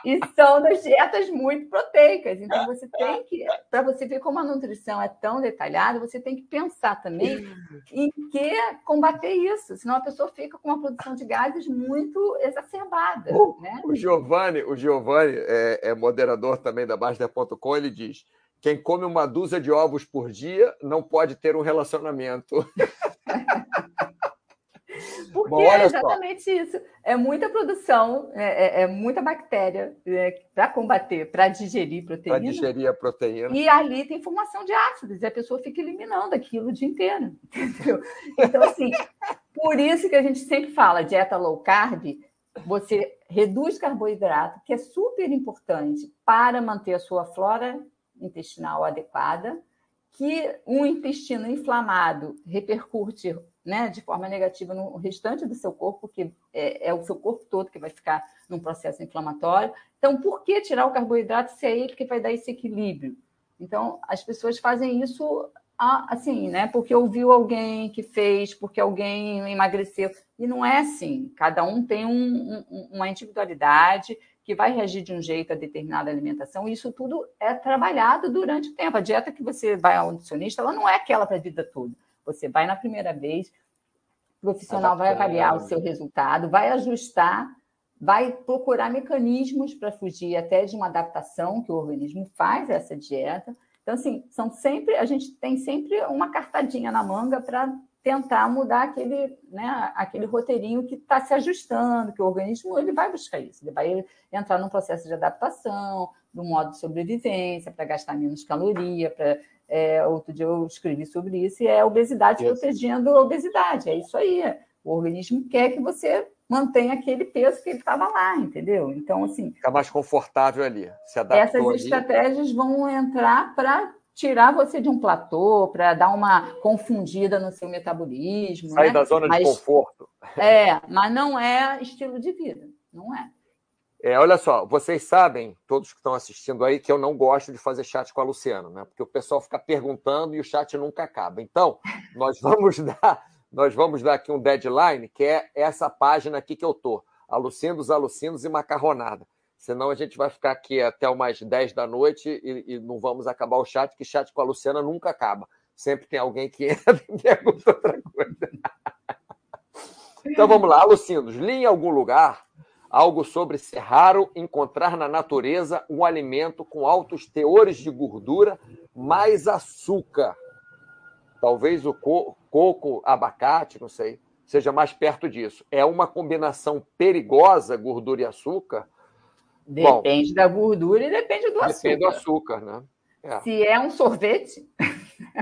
E, e, são das dietas muito proteicas. Então, você tem que, para você ver como a nutrição é tão detalhada, você tem que pensar também em que combater isso, senão a pessoa fica com uma produção de gases muito exacerbada. O, né? o Giovanni, o Giovanni é, é moderador também da Baster.com, ele diz quem come uma dúzia de ovos por dia não pode ter um relacionamento. Porque Bom, é exatamente só. isso. É muita produção, é, é, é muita bactéria é, para combater, para digerir proteína. Para digerir a proteína. E ali tem formação de ácidos, e a pessoa fica eliminando aquilo o dia inteiro. Entendeu? Então, assim, por isso que a gente sempre fala dieta low carb, você reduz carboidrato, que é super importante para manter a sua flora intestinal adequada, que um intestino inflamado repercute né, de forma negativa no restante do seu corpo, porque é, é, o seu corpo todo que vai ficar num processo inflamatório. Então, por que tirar o carboidrato se é ele que vai dar esse equilíbrio? Então, as pessoas fazem isso assim, né? Porque ouviu alguém que fez, porque alguém emagreceu. E não é assim. Cada um tem um, um, uma individualidade que vai reagir de um jeito a determinada alimentação, isso tudo é trabalhado durante o tempo. A dieta que você vai ao nutricionista, ela não é aquela para a vida toda. Você vai na primeira vez, o profissional vai avaliar o seu resultado, vai ajustar, vai procurar mecanismos para fugir até de uma adaptação que o organismo faz a essa dieta. Então, assim, são sempre, a gente tem sempre uma cartadinha na manga para tentar mudar aquele, né, aquele roteirinho que está se ajustando, que o organismo ele vai buscar isso, ele vai entrar num processo de adaptação, no modo de sobrevivência, para gastar menos caloria, para é, outro dia eu escrevi sobre isso, e é a obesidade isso. protegendo a obesidade, é isso aí. O organismo quer que você mantenha aquele peso que ele estava lá, entendeu? Então, assim. Fica mais confortável ali. Se essas ali. estratégias vão entrar para tirar você de um platô, para dar uma confundida no seu metabolismo. Sair né? da zona mas, de conforto. É, mas não é estilo de vida, não é. É, olha só, vocês sabem, todos que estão assistindo aí, que eu não gosto de fazer chat com a Luciana, né? Porque o pessoal fica perguntando e o chat nunca acaba. Então, nós vamos dar, nós vamos dar aqui um deadline, que é essa página aqui que eu tô, Alucindos, Alucindos e Macarronada. Senão a gente vai ficar aqui até umas 10 da noite e, e não vamos acabar o chat, que chat com a Luciana nunca acaba. Sempre tem alguém que entra e pergunta outra coisa. Então vamos lá, Lucindos, li em algum lugar algo sobre ser raro encontrar na natureza um alimento com altos teores de gordura mais açúcar. Talvez o co coco, abacate, não sei, seja mais perto disso. É uma combinação perigosa, gordura e açúcar? Depende Bom, da gordura e depende do açúcar. Depende do açúcar, né? É. Se é um sorvete.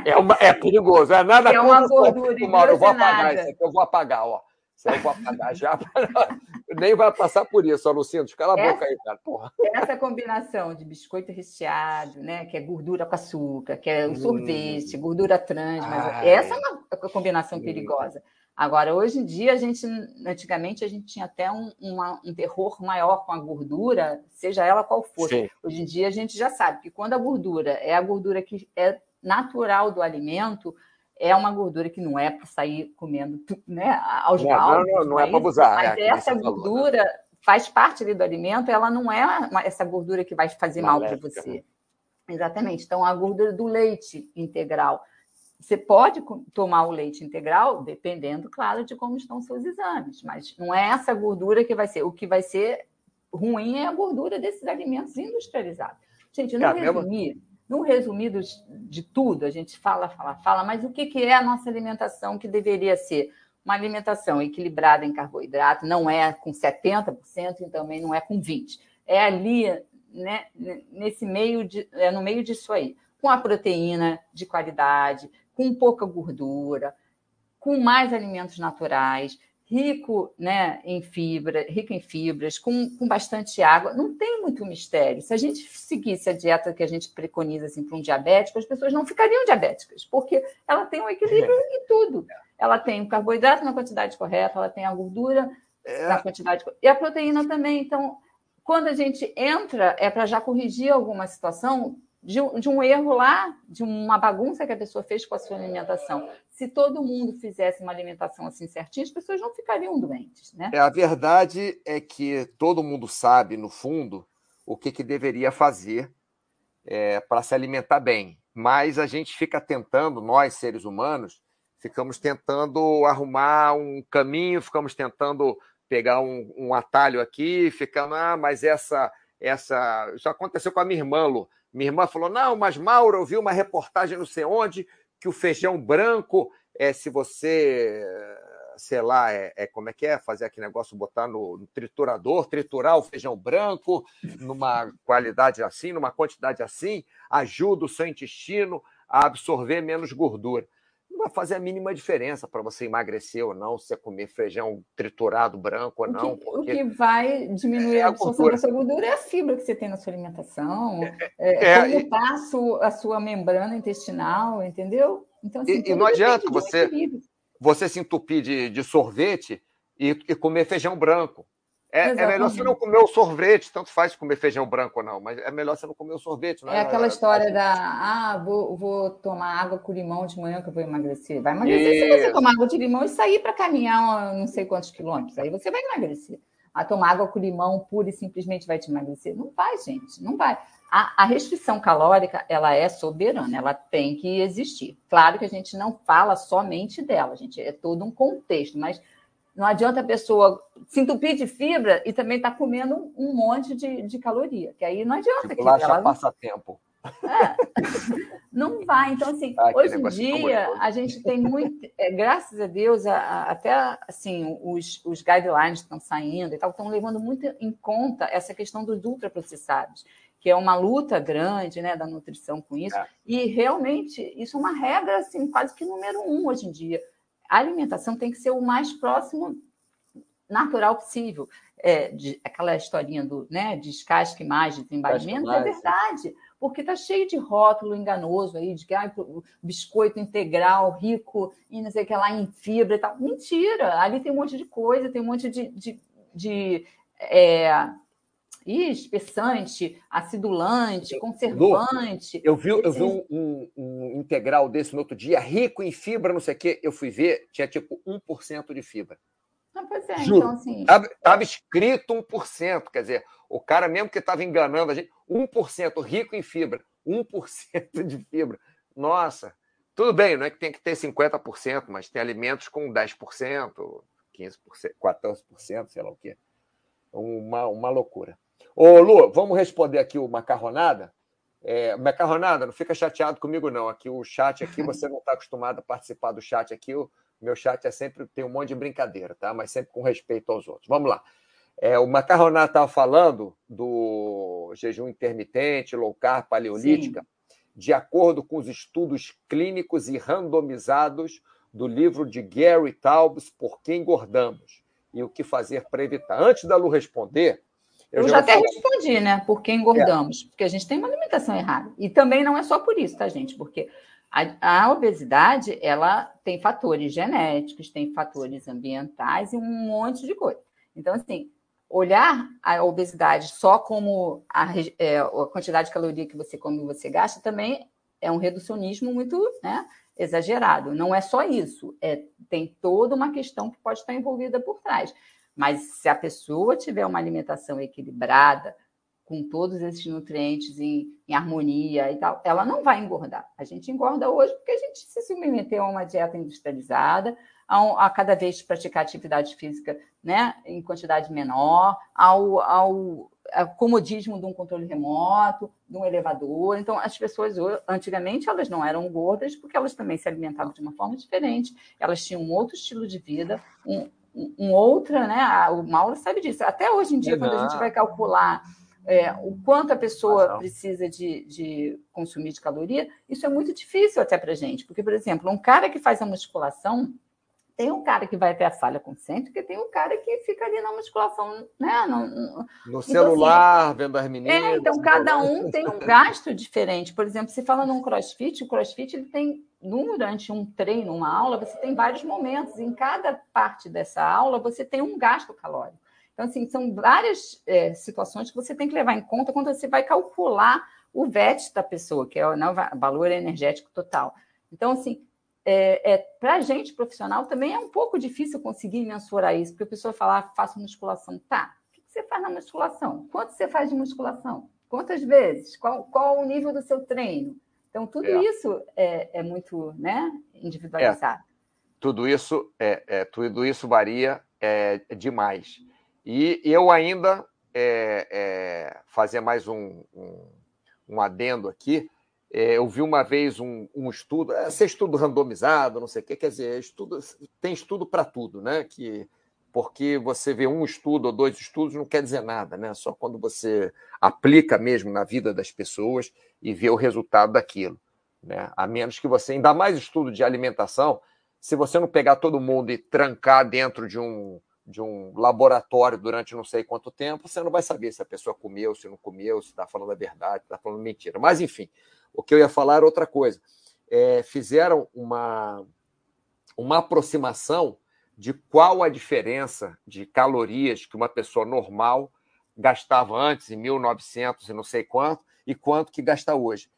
É, uma, é perigoso, é nada é uma gordura Mauro, eu vou apagar isso aqui, eu vou apagar, ó. eu vou apagar já. Nem vai passar por isso, Lucindo. Cala a essa, boca aí, cara. Porra. Essa combinação de biscoito recheado, né? Que é gordura com açúcar, que é o hum. sorvete, gordura trans, mas essa é uma combinação hum. perigosa. Agora, hoje em dia, a gente, antigamente, a gente tinha até um, uma, um terror maior com a gordura, seja ela qual for. Sim. Hoje em dia, a gente já sabe que quando a gordura é a gordura que é natural do alimento, é uma gordura que não é para sair comendo né, aos não, baldes. Não, não, não é, é para abusar. Mas é, essa gordura falou, né? faz parte do alimento, ela não é uma, essa gordura que vai fazer mal para você. Exatamente. Então, a gordura do leite integral. Você pode tomar o leite integral, dependendo, claro, de como estão os seus exames, mas não é essa gordura que vai ser. O que vai ser ruim é a gordura desses alimentos industrializados. Gente, não resumir, no resumido de tudo, a gente fala, fala, fala, mas o que, que é a nossa alimentação que deveria ser? Uma alimentação equilibrada em carboidrato, não é com 70% e também não é com 20%. É ali, né, nesse meio, de, é no meio disso aí, com a proteína de qualidade, com pouca gordura, com mais alimentos naturais, rico né, em fibra, rico em fibras, com, com bastante água. Não tem muito mistério. Se a gente seguisse a dieta que a gente preconiza assim, para um diabético, as pessoas não ficariam diabéticas, porque ela tem um equilíbrio é. em tudo. Ela tem o carboidrato na quantidade correta, ela tem a gordura é. na quantidade e a proteína também. Então, quando a gente entra, é para já corrigir alguma situação de, de, um erro lá, de uma bagunça que a pessoa fez com a sua alimentação. Se todo mundo fizesse uma alimentação assim certinha, as pessoas não ficariam doentes, né? É, a verdade é que todo mundo sabe, no fundo, o que, que deveria fazer é, para se alimentar bem. Mas a gente fica tentando, nós, seres humanos, ficamos tentando arrumar um caminho, ficamos tentando pegar um, um atalho aqui, ficando, ah, mas essa, essa. Isso aconteceu com a minha irmã, Lu minha irmã falou: não, mas Mauro, eu vi uma reportagem não sei onde que o feijão branco, é, se você, sei lá, é, é como é que é fazer aquele negócio, botar no, no, triturador, triturar o feijão branco numa qualidade assim, numa quantidade assim, ajuda o seu intestino a absorver menos gordura não vai fazer a mínima diferença para você emagrecer ou não, se você comer feijão triturado branco ou não. O que, o que vai diminuir é a absorção da sua gordura é a fibra que você tem na sua alimentação, é, é, é como está a sua, a sua membrana intestinal, entendeu? Então, assim, e, e não adianta você, você se entupir de, de sorvete e, e comer feijão branco. É, é, melhor você não comer o sorvete, tanto faz comer feijão branco ou não, mas é melhor você não comer o sorvete. é, é aquela história da, ah, vou, vou, tomar água com limão de manhã que eu vou emagrecer. Vai emagrecer Isso. se você tomar água de limão e sair para caminhar não sei quantos quilômetros. Aí você vai emagrecer. A tomar água com limão pura e simplesmente vai te emagrecer? Não vai, gente, não vai. A, a restrição calórica, ela é soberana, ela tem que existir. Claro que a gente não fala somente dela, gente, é todo um contexto, mas não adianta a pessoa se entupir de fibra e também estar tá comendo um monte de, de caloria, que aí não adianta. Tipo, que ela passa tempo. É, não vai. Então, assim, ah, hoje em dia, a gente tem muito, é, graças a Deus, a, a, até assim, os, os guidelines estão saindo e tal, estão levando muito em conta essa questão dos ultraprocessados, que é uma luta grande né, da nutrição com isso. É. E realmente, isso é uma regra assim, quase que número um hoje em dia a alimentação tem que ser o mais próximo natural possível. É, de, aquela historinha do né, descasque mais, desembalimento, é verdade, porque está cheio de rótulo enganoso aí, de que ah, biscoito integral, rico e não sei o que lá em fibra e tal. Mentira! Ali tem um monte de coisa, tem um monte de, de, de é, Ih, espessante, acidulante, conservante. Eu vi, eu vi um, um, um, integral desse no outro dia, rico em fibra, não sei o quê. Eu fui ver, tinha tipo 1% de fibra. Ah, pois é, Juro. então assim. Estava escrito 1%, quer dizer, o cara mesmo que estava enganando a gente, 1% rico em fibra, 1% de fibra. Nossa, tudo bem, não é que tem que ter 50%, mas tem alimentos com 10%, 15%, 14%, sei lá o quê. Uma, uma loucura. Ô, Lu, vamos responder aqui o Macarronada? É, macarronada, não fica chateado comigo, não. Aqui o chat aqui, você não está acostumado a participar do chat aqui. O meu chat é sempre tem um monte de brincadeira, tá? Mas sempre com respeito aos outros. Vamos lá. É, o Macarronada estava falando do jejum intermitente, low carb, paleolítica. Sim. De acordo com os estudos clínicos e randomizados, do livro de Gary Taubes, Por que Engordamos? E o que fazer para evitar. Antes da Lu responder. Eu, eu já, já até respondi, né? Por que engordamos? É. Porque a gente tem uma alimentação errada. E também não é só por isso, tá, gente? Porque a, a, obesidade ela tem fatores genéticos, tem fatores ambientais e um monte de coisa. Então, assim, olhar a obesidade só como a, é, a quantidade de caloria que você come e você gasta também é um reducionismo muito né, exagerado. Não é só isso, é, tem toda uma questão que pode estar envolvida por trás. Mas se a pessoa tiver uma alimentação equilibrada, com todos esses nutrientes em, em, harmonia e tal, ela não vai engordar. A gente engorda hoje porque a gente se submeteu a uma dieta industrializada, a, a cada vez praticar atividade física né, em quantidade menor, ao, ao, ao, comodismo de um controle remoto, de um elevador. Então, as pessoas, antigamente, elas não eram gordas porque elas também se alimentavam de uma forma diferente, elas tinham um outro estilo de vida, um, um outra, né? O Mauro sabe disso. Até hoje em dia, quando a gente vai calcular é, o quanto a pessoa precisa de, de, consumir de caloria, isso é muito difícil até para gente. Porque, por exemplo, um cara que faz a musculação, tem um cara que vai até a sala consciente, e tem um cara que fica ali na musculação, né? No, no então, celular, assim, vendo as meninas. É, então cada um tem um gasto diferente. Por exemplo, se fala num crossfit, o crossfit ele tem, durante um treino, uma aula, você tem vários momentos. Em cada parte dessa aula, você tem um gasto calórico. Então, assim, são várias é, situações que você tem que levar em conta quando você vai calcular o VET da pessoa, que é o, não, valor energético total. Então, assim, é, é para a gente profissional também é um pouco difícil conseguir mensurar isso, porque a pessoa fala, ah, faço musculação. Tá, o que você faz na musculação? Quanto você faz de musculação? Quantas vezes? Qual, qual o nível do seu treino? Então, tudo é. isso é, é, muito né, individualizado. É. Tudo isso, é, é, tudo isso varia é, demais. E eu ainda é, fazer mais um, um, um adendo aqui. Eu vi uma vez um, um estudo, esse estudo randomizado, não sei o que, quer dizer, estudo, tem estudo para tudo, né? Que, porque você vê um estudo ou dois estudos não quer dizer nada, né? Só quando você aplica mesmo na vida das pessoas e vê o resultado daquilo. Né? A menos que você, ainda mais estudo de alimentação, se você não pegar todo mundo e trancar dentro de um, de um laboratório durante não sei quanto tempo, você não vai saber se a pessoa comeu, se não comeu, se está falando a verdade, está falando mentira. Mas, enfim, o que eu ia falar era outra coisa. É, fizeram uma, uma aproximação de qual a diferença de calorias que uma pessoa normal gastava antes, em 1900 e não sei quanto, e quanto que gasta hoje.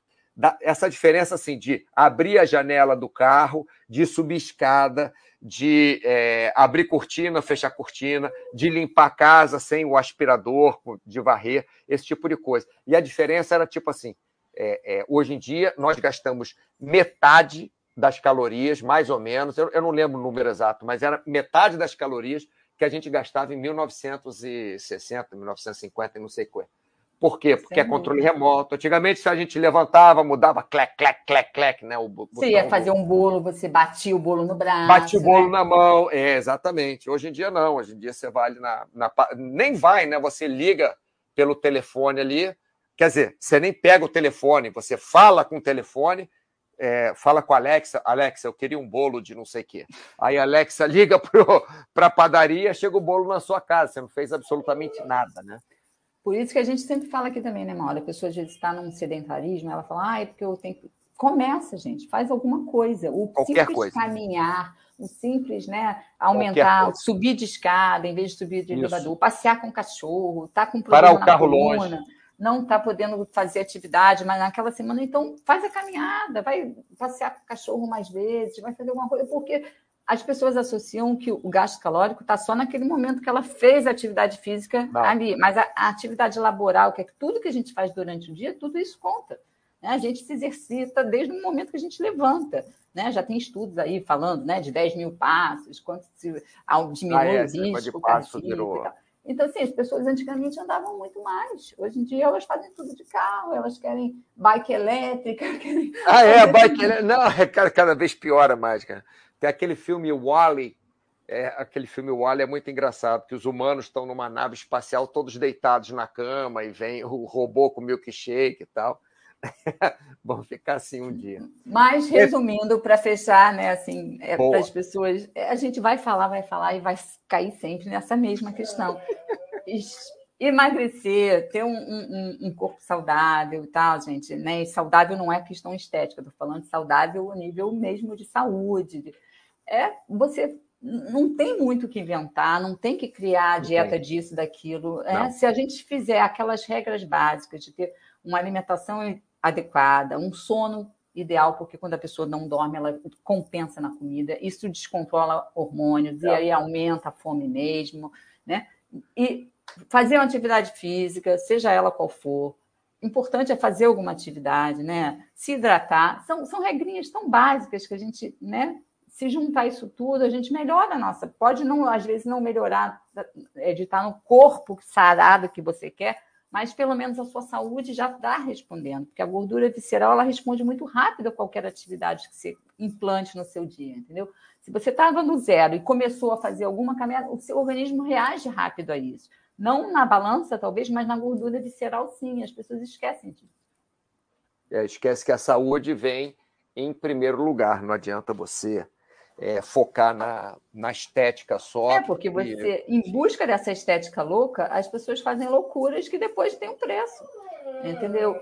Essa diferença assim, de abrir a janela do carro, de subir escada, de é, abrir cortina, fechar cortina, de limpar a casa sem o aspirador, de varrer, esse tipo de coisa. E a diferença era tipo assim: é, é, hoje em dia nós gastamos metade das calorias, mais ou menos, eu, eu, não lembro o número exato, mas era metade das calorias que a gente gastava em 1960, 1950, não sei qual. Por quê? Porque é controle remoto. Antigamente, se a gente levantava, mudava clec, clec, clec, clec, né? O você ia fazer um bolo, você batia o bolo no braço. Batia o bolo né? na mão, é, exatamente. Hoje em dia, não. Hoje em dia, você vai ali na, na. Nem vai, né? Você liga pelo telefone ali. Quer dizer, você nem pega o telefone, você fala com o telefone, é, fala com a Alexa, Alexa, eu queria um bolo de não sei o quê. Aí a Alexa liga para a padaria, chega o bolo na sua casa, você não fez absolutamente nada, né? Por isso que a gente sempre fala aqui também, né, Maura? A pessoa às vezes está num sedentarismo, ela fala, ah, é porque eu tenho que. Começa, gente, faz alguma coisa. O Qualquer simples coisa. caminhar, o simples, né? Aumentar, subir de escada em vez de subir de elevador, passear com o cachorro, tá com problema Parar o carro longe. Não está podendo fazer atividade, mas naquela semana, então faz a caminhada, vai passear com o cachorro mais vezes, vai fazer alguma coisa, porque as pessoas associam que o gasto calórico está só naquele momento que ela fez a atividade física Não. ali, mas a, a, atividade laboral, que é tudo que a gente faz durante o dia, tudo isso conta. Né? A gente se exercita desde o momento que a gente levanta. Né? Já tem estudos aí falando né, de 10 mil passos, quanto se ao diminuir ah, é, o risco passo virou... Então, assim, as pessoas antigamente andavam muito mais. Hoje em dia elas fazem tudo de carro, elas querem bike elétrica. Querem... Ah, é, bike elétrica. Não, é cada, cada vez piora mais, cara. Tem aquele filme Wally, é, aquele filme Wally é muito engraçado, que os humanos estão numa nave espacial todos deitados na cama e vem o robô com milkshake e tal. Vamos ficar assim um dia. Mas, resumindo, para fechar, né, assim, é, para as pessoas, a gente vai falar, vai falar e vai cair sempre nessa mesma questão. Emagrecer, ter um, um, um corpo saudável e tal, gente, né? E saudável não é questão estética, estou falando de saudável a nível mesmo de saúde. É você não tem muito o que inventar, não tem que criar dieta disso, daquilo. É, se a gente fizer aquelas regras básicas de ter uma alimentação adequada, um sono ideal, porque quando a pessoa não dorme, ela compensa na comida, isso descontrola hormônios é. e aí aumenta a fome mesmo, né? E fazer uma atividade física, seja ela qual for, importante é fazer alguma atividade, né? Se hidratar, são, são regrinhas tão básicas que a gente, né? Se juntar isso tudo, a gente melhora a nossa. Pode não, às vezes, não melhorar é, de estar no corpo sarado que você quer, mas pelo menos a sua saúde já está respondendo, porque a gordura visceral ela responde muito rápido a qualquer atividade que você implante no seu dia, entendeu? Se você estava no zero e começou a fazer alguma caminhada, o seu organismo reage rápido a isso. Não na balança, talvez, mas na gordura visceral, sim. As pessoas esquecem disso. É, esquece que a saúde vem em primeiro lugar. Não adianta você é, focar na, na estética só. É, porque você, e... em busca dessa estética louca, as pessoas fazem loucuras que depois têm um preço. Entendeu?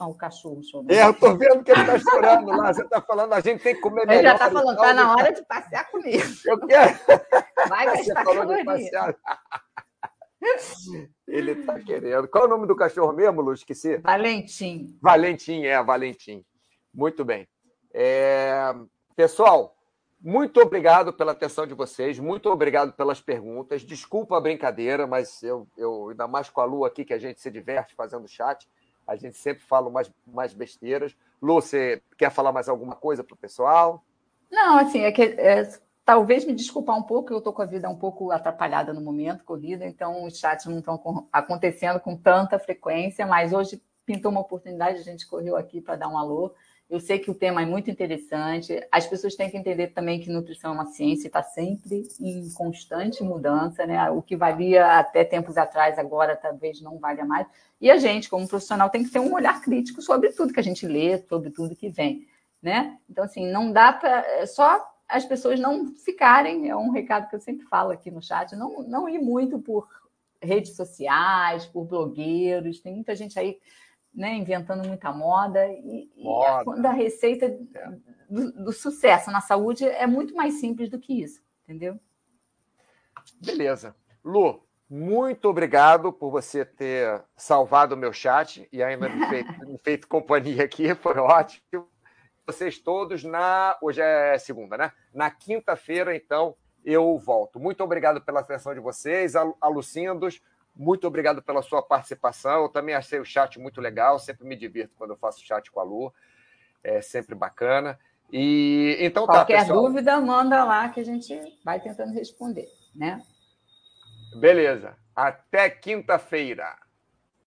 Olha o cachorro chorando. É, eu tô vendo que ele está chorando lá. Você está falando, a gente tem que comer melhor. Ele já está falando, está na hora de passear comigo. Eu quero. Vai gastar caloria. Ele está querendo. Qual é o nome do cachorro mesmo, Lu? Esqueci. Valentim. Valentim, é, Valentim. Muito bem. É... Pessoal, muito obrigado pela atenção de vocês, muito obrigado pelas perguntas. Desculpa a brincadeira, mas eu, eu ainda mais com a Lu aqui, que a gente se diverte fazendo chat, a gente sempre fala mais, mais besteiras. Lu, você quer falar mais alguma coisa para o pessoal? Não, assim, é que é, talvez me desculpar um pouco, eu estou com a vida um pouco atrapalhada no momento, corrida, então os chats não estão acontecendo com tanta frequência, mas hoje pintou uma oportunidade, a gente correu aqui para dar um alô. Eu sei que o tema é muito interessante. As pessoas têm que entender também que nutrição é uma ciência e está sempre em constante mudança, né? O que valia até tempos atrás, agora talvez não valha mais. E a gente, como profissional, tem que ter um olhar crítico sobre tudo que a gente lê, sobre tudo que vem, né? Então, assim, não dá para é só as pessoas não ficarem, é um recado que eu sempre falo aqui no chat, não, não ir muito por redes sociais, por blogueiros, tem muita gente aí né, inventando muita moda. E, moda. e a, receita do, do, sucesso na saúde é muito mais simples do que isso, entendeu? Beleza. Lu, muito obrigado por você ter salvado o meu chat e ainda me feito, me feito companhia aqui, foi ótimo. Vocês todos na. Hoje é segunda, né? Na quinta-feira, então, eu volto. Muito obrigado pela atenção de vocês, alucindos. Muito obrigado pela sua participação. Eu também achei o chat muito legal. Sempre me divirto quando eu faço chat com a Lu. É sempre bacana. E então Qualquer tá, pessoal. dúvida, manda lá que a gente vai tentando responder, né? Beleza. Até quinta-feira.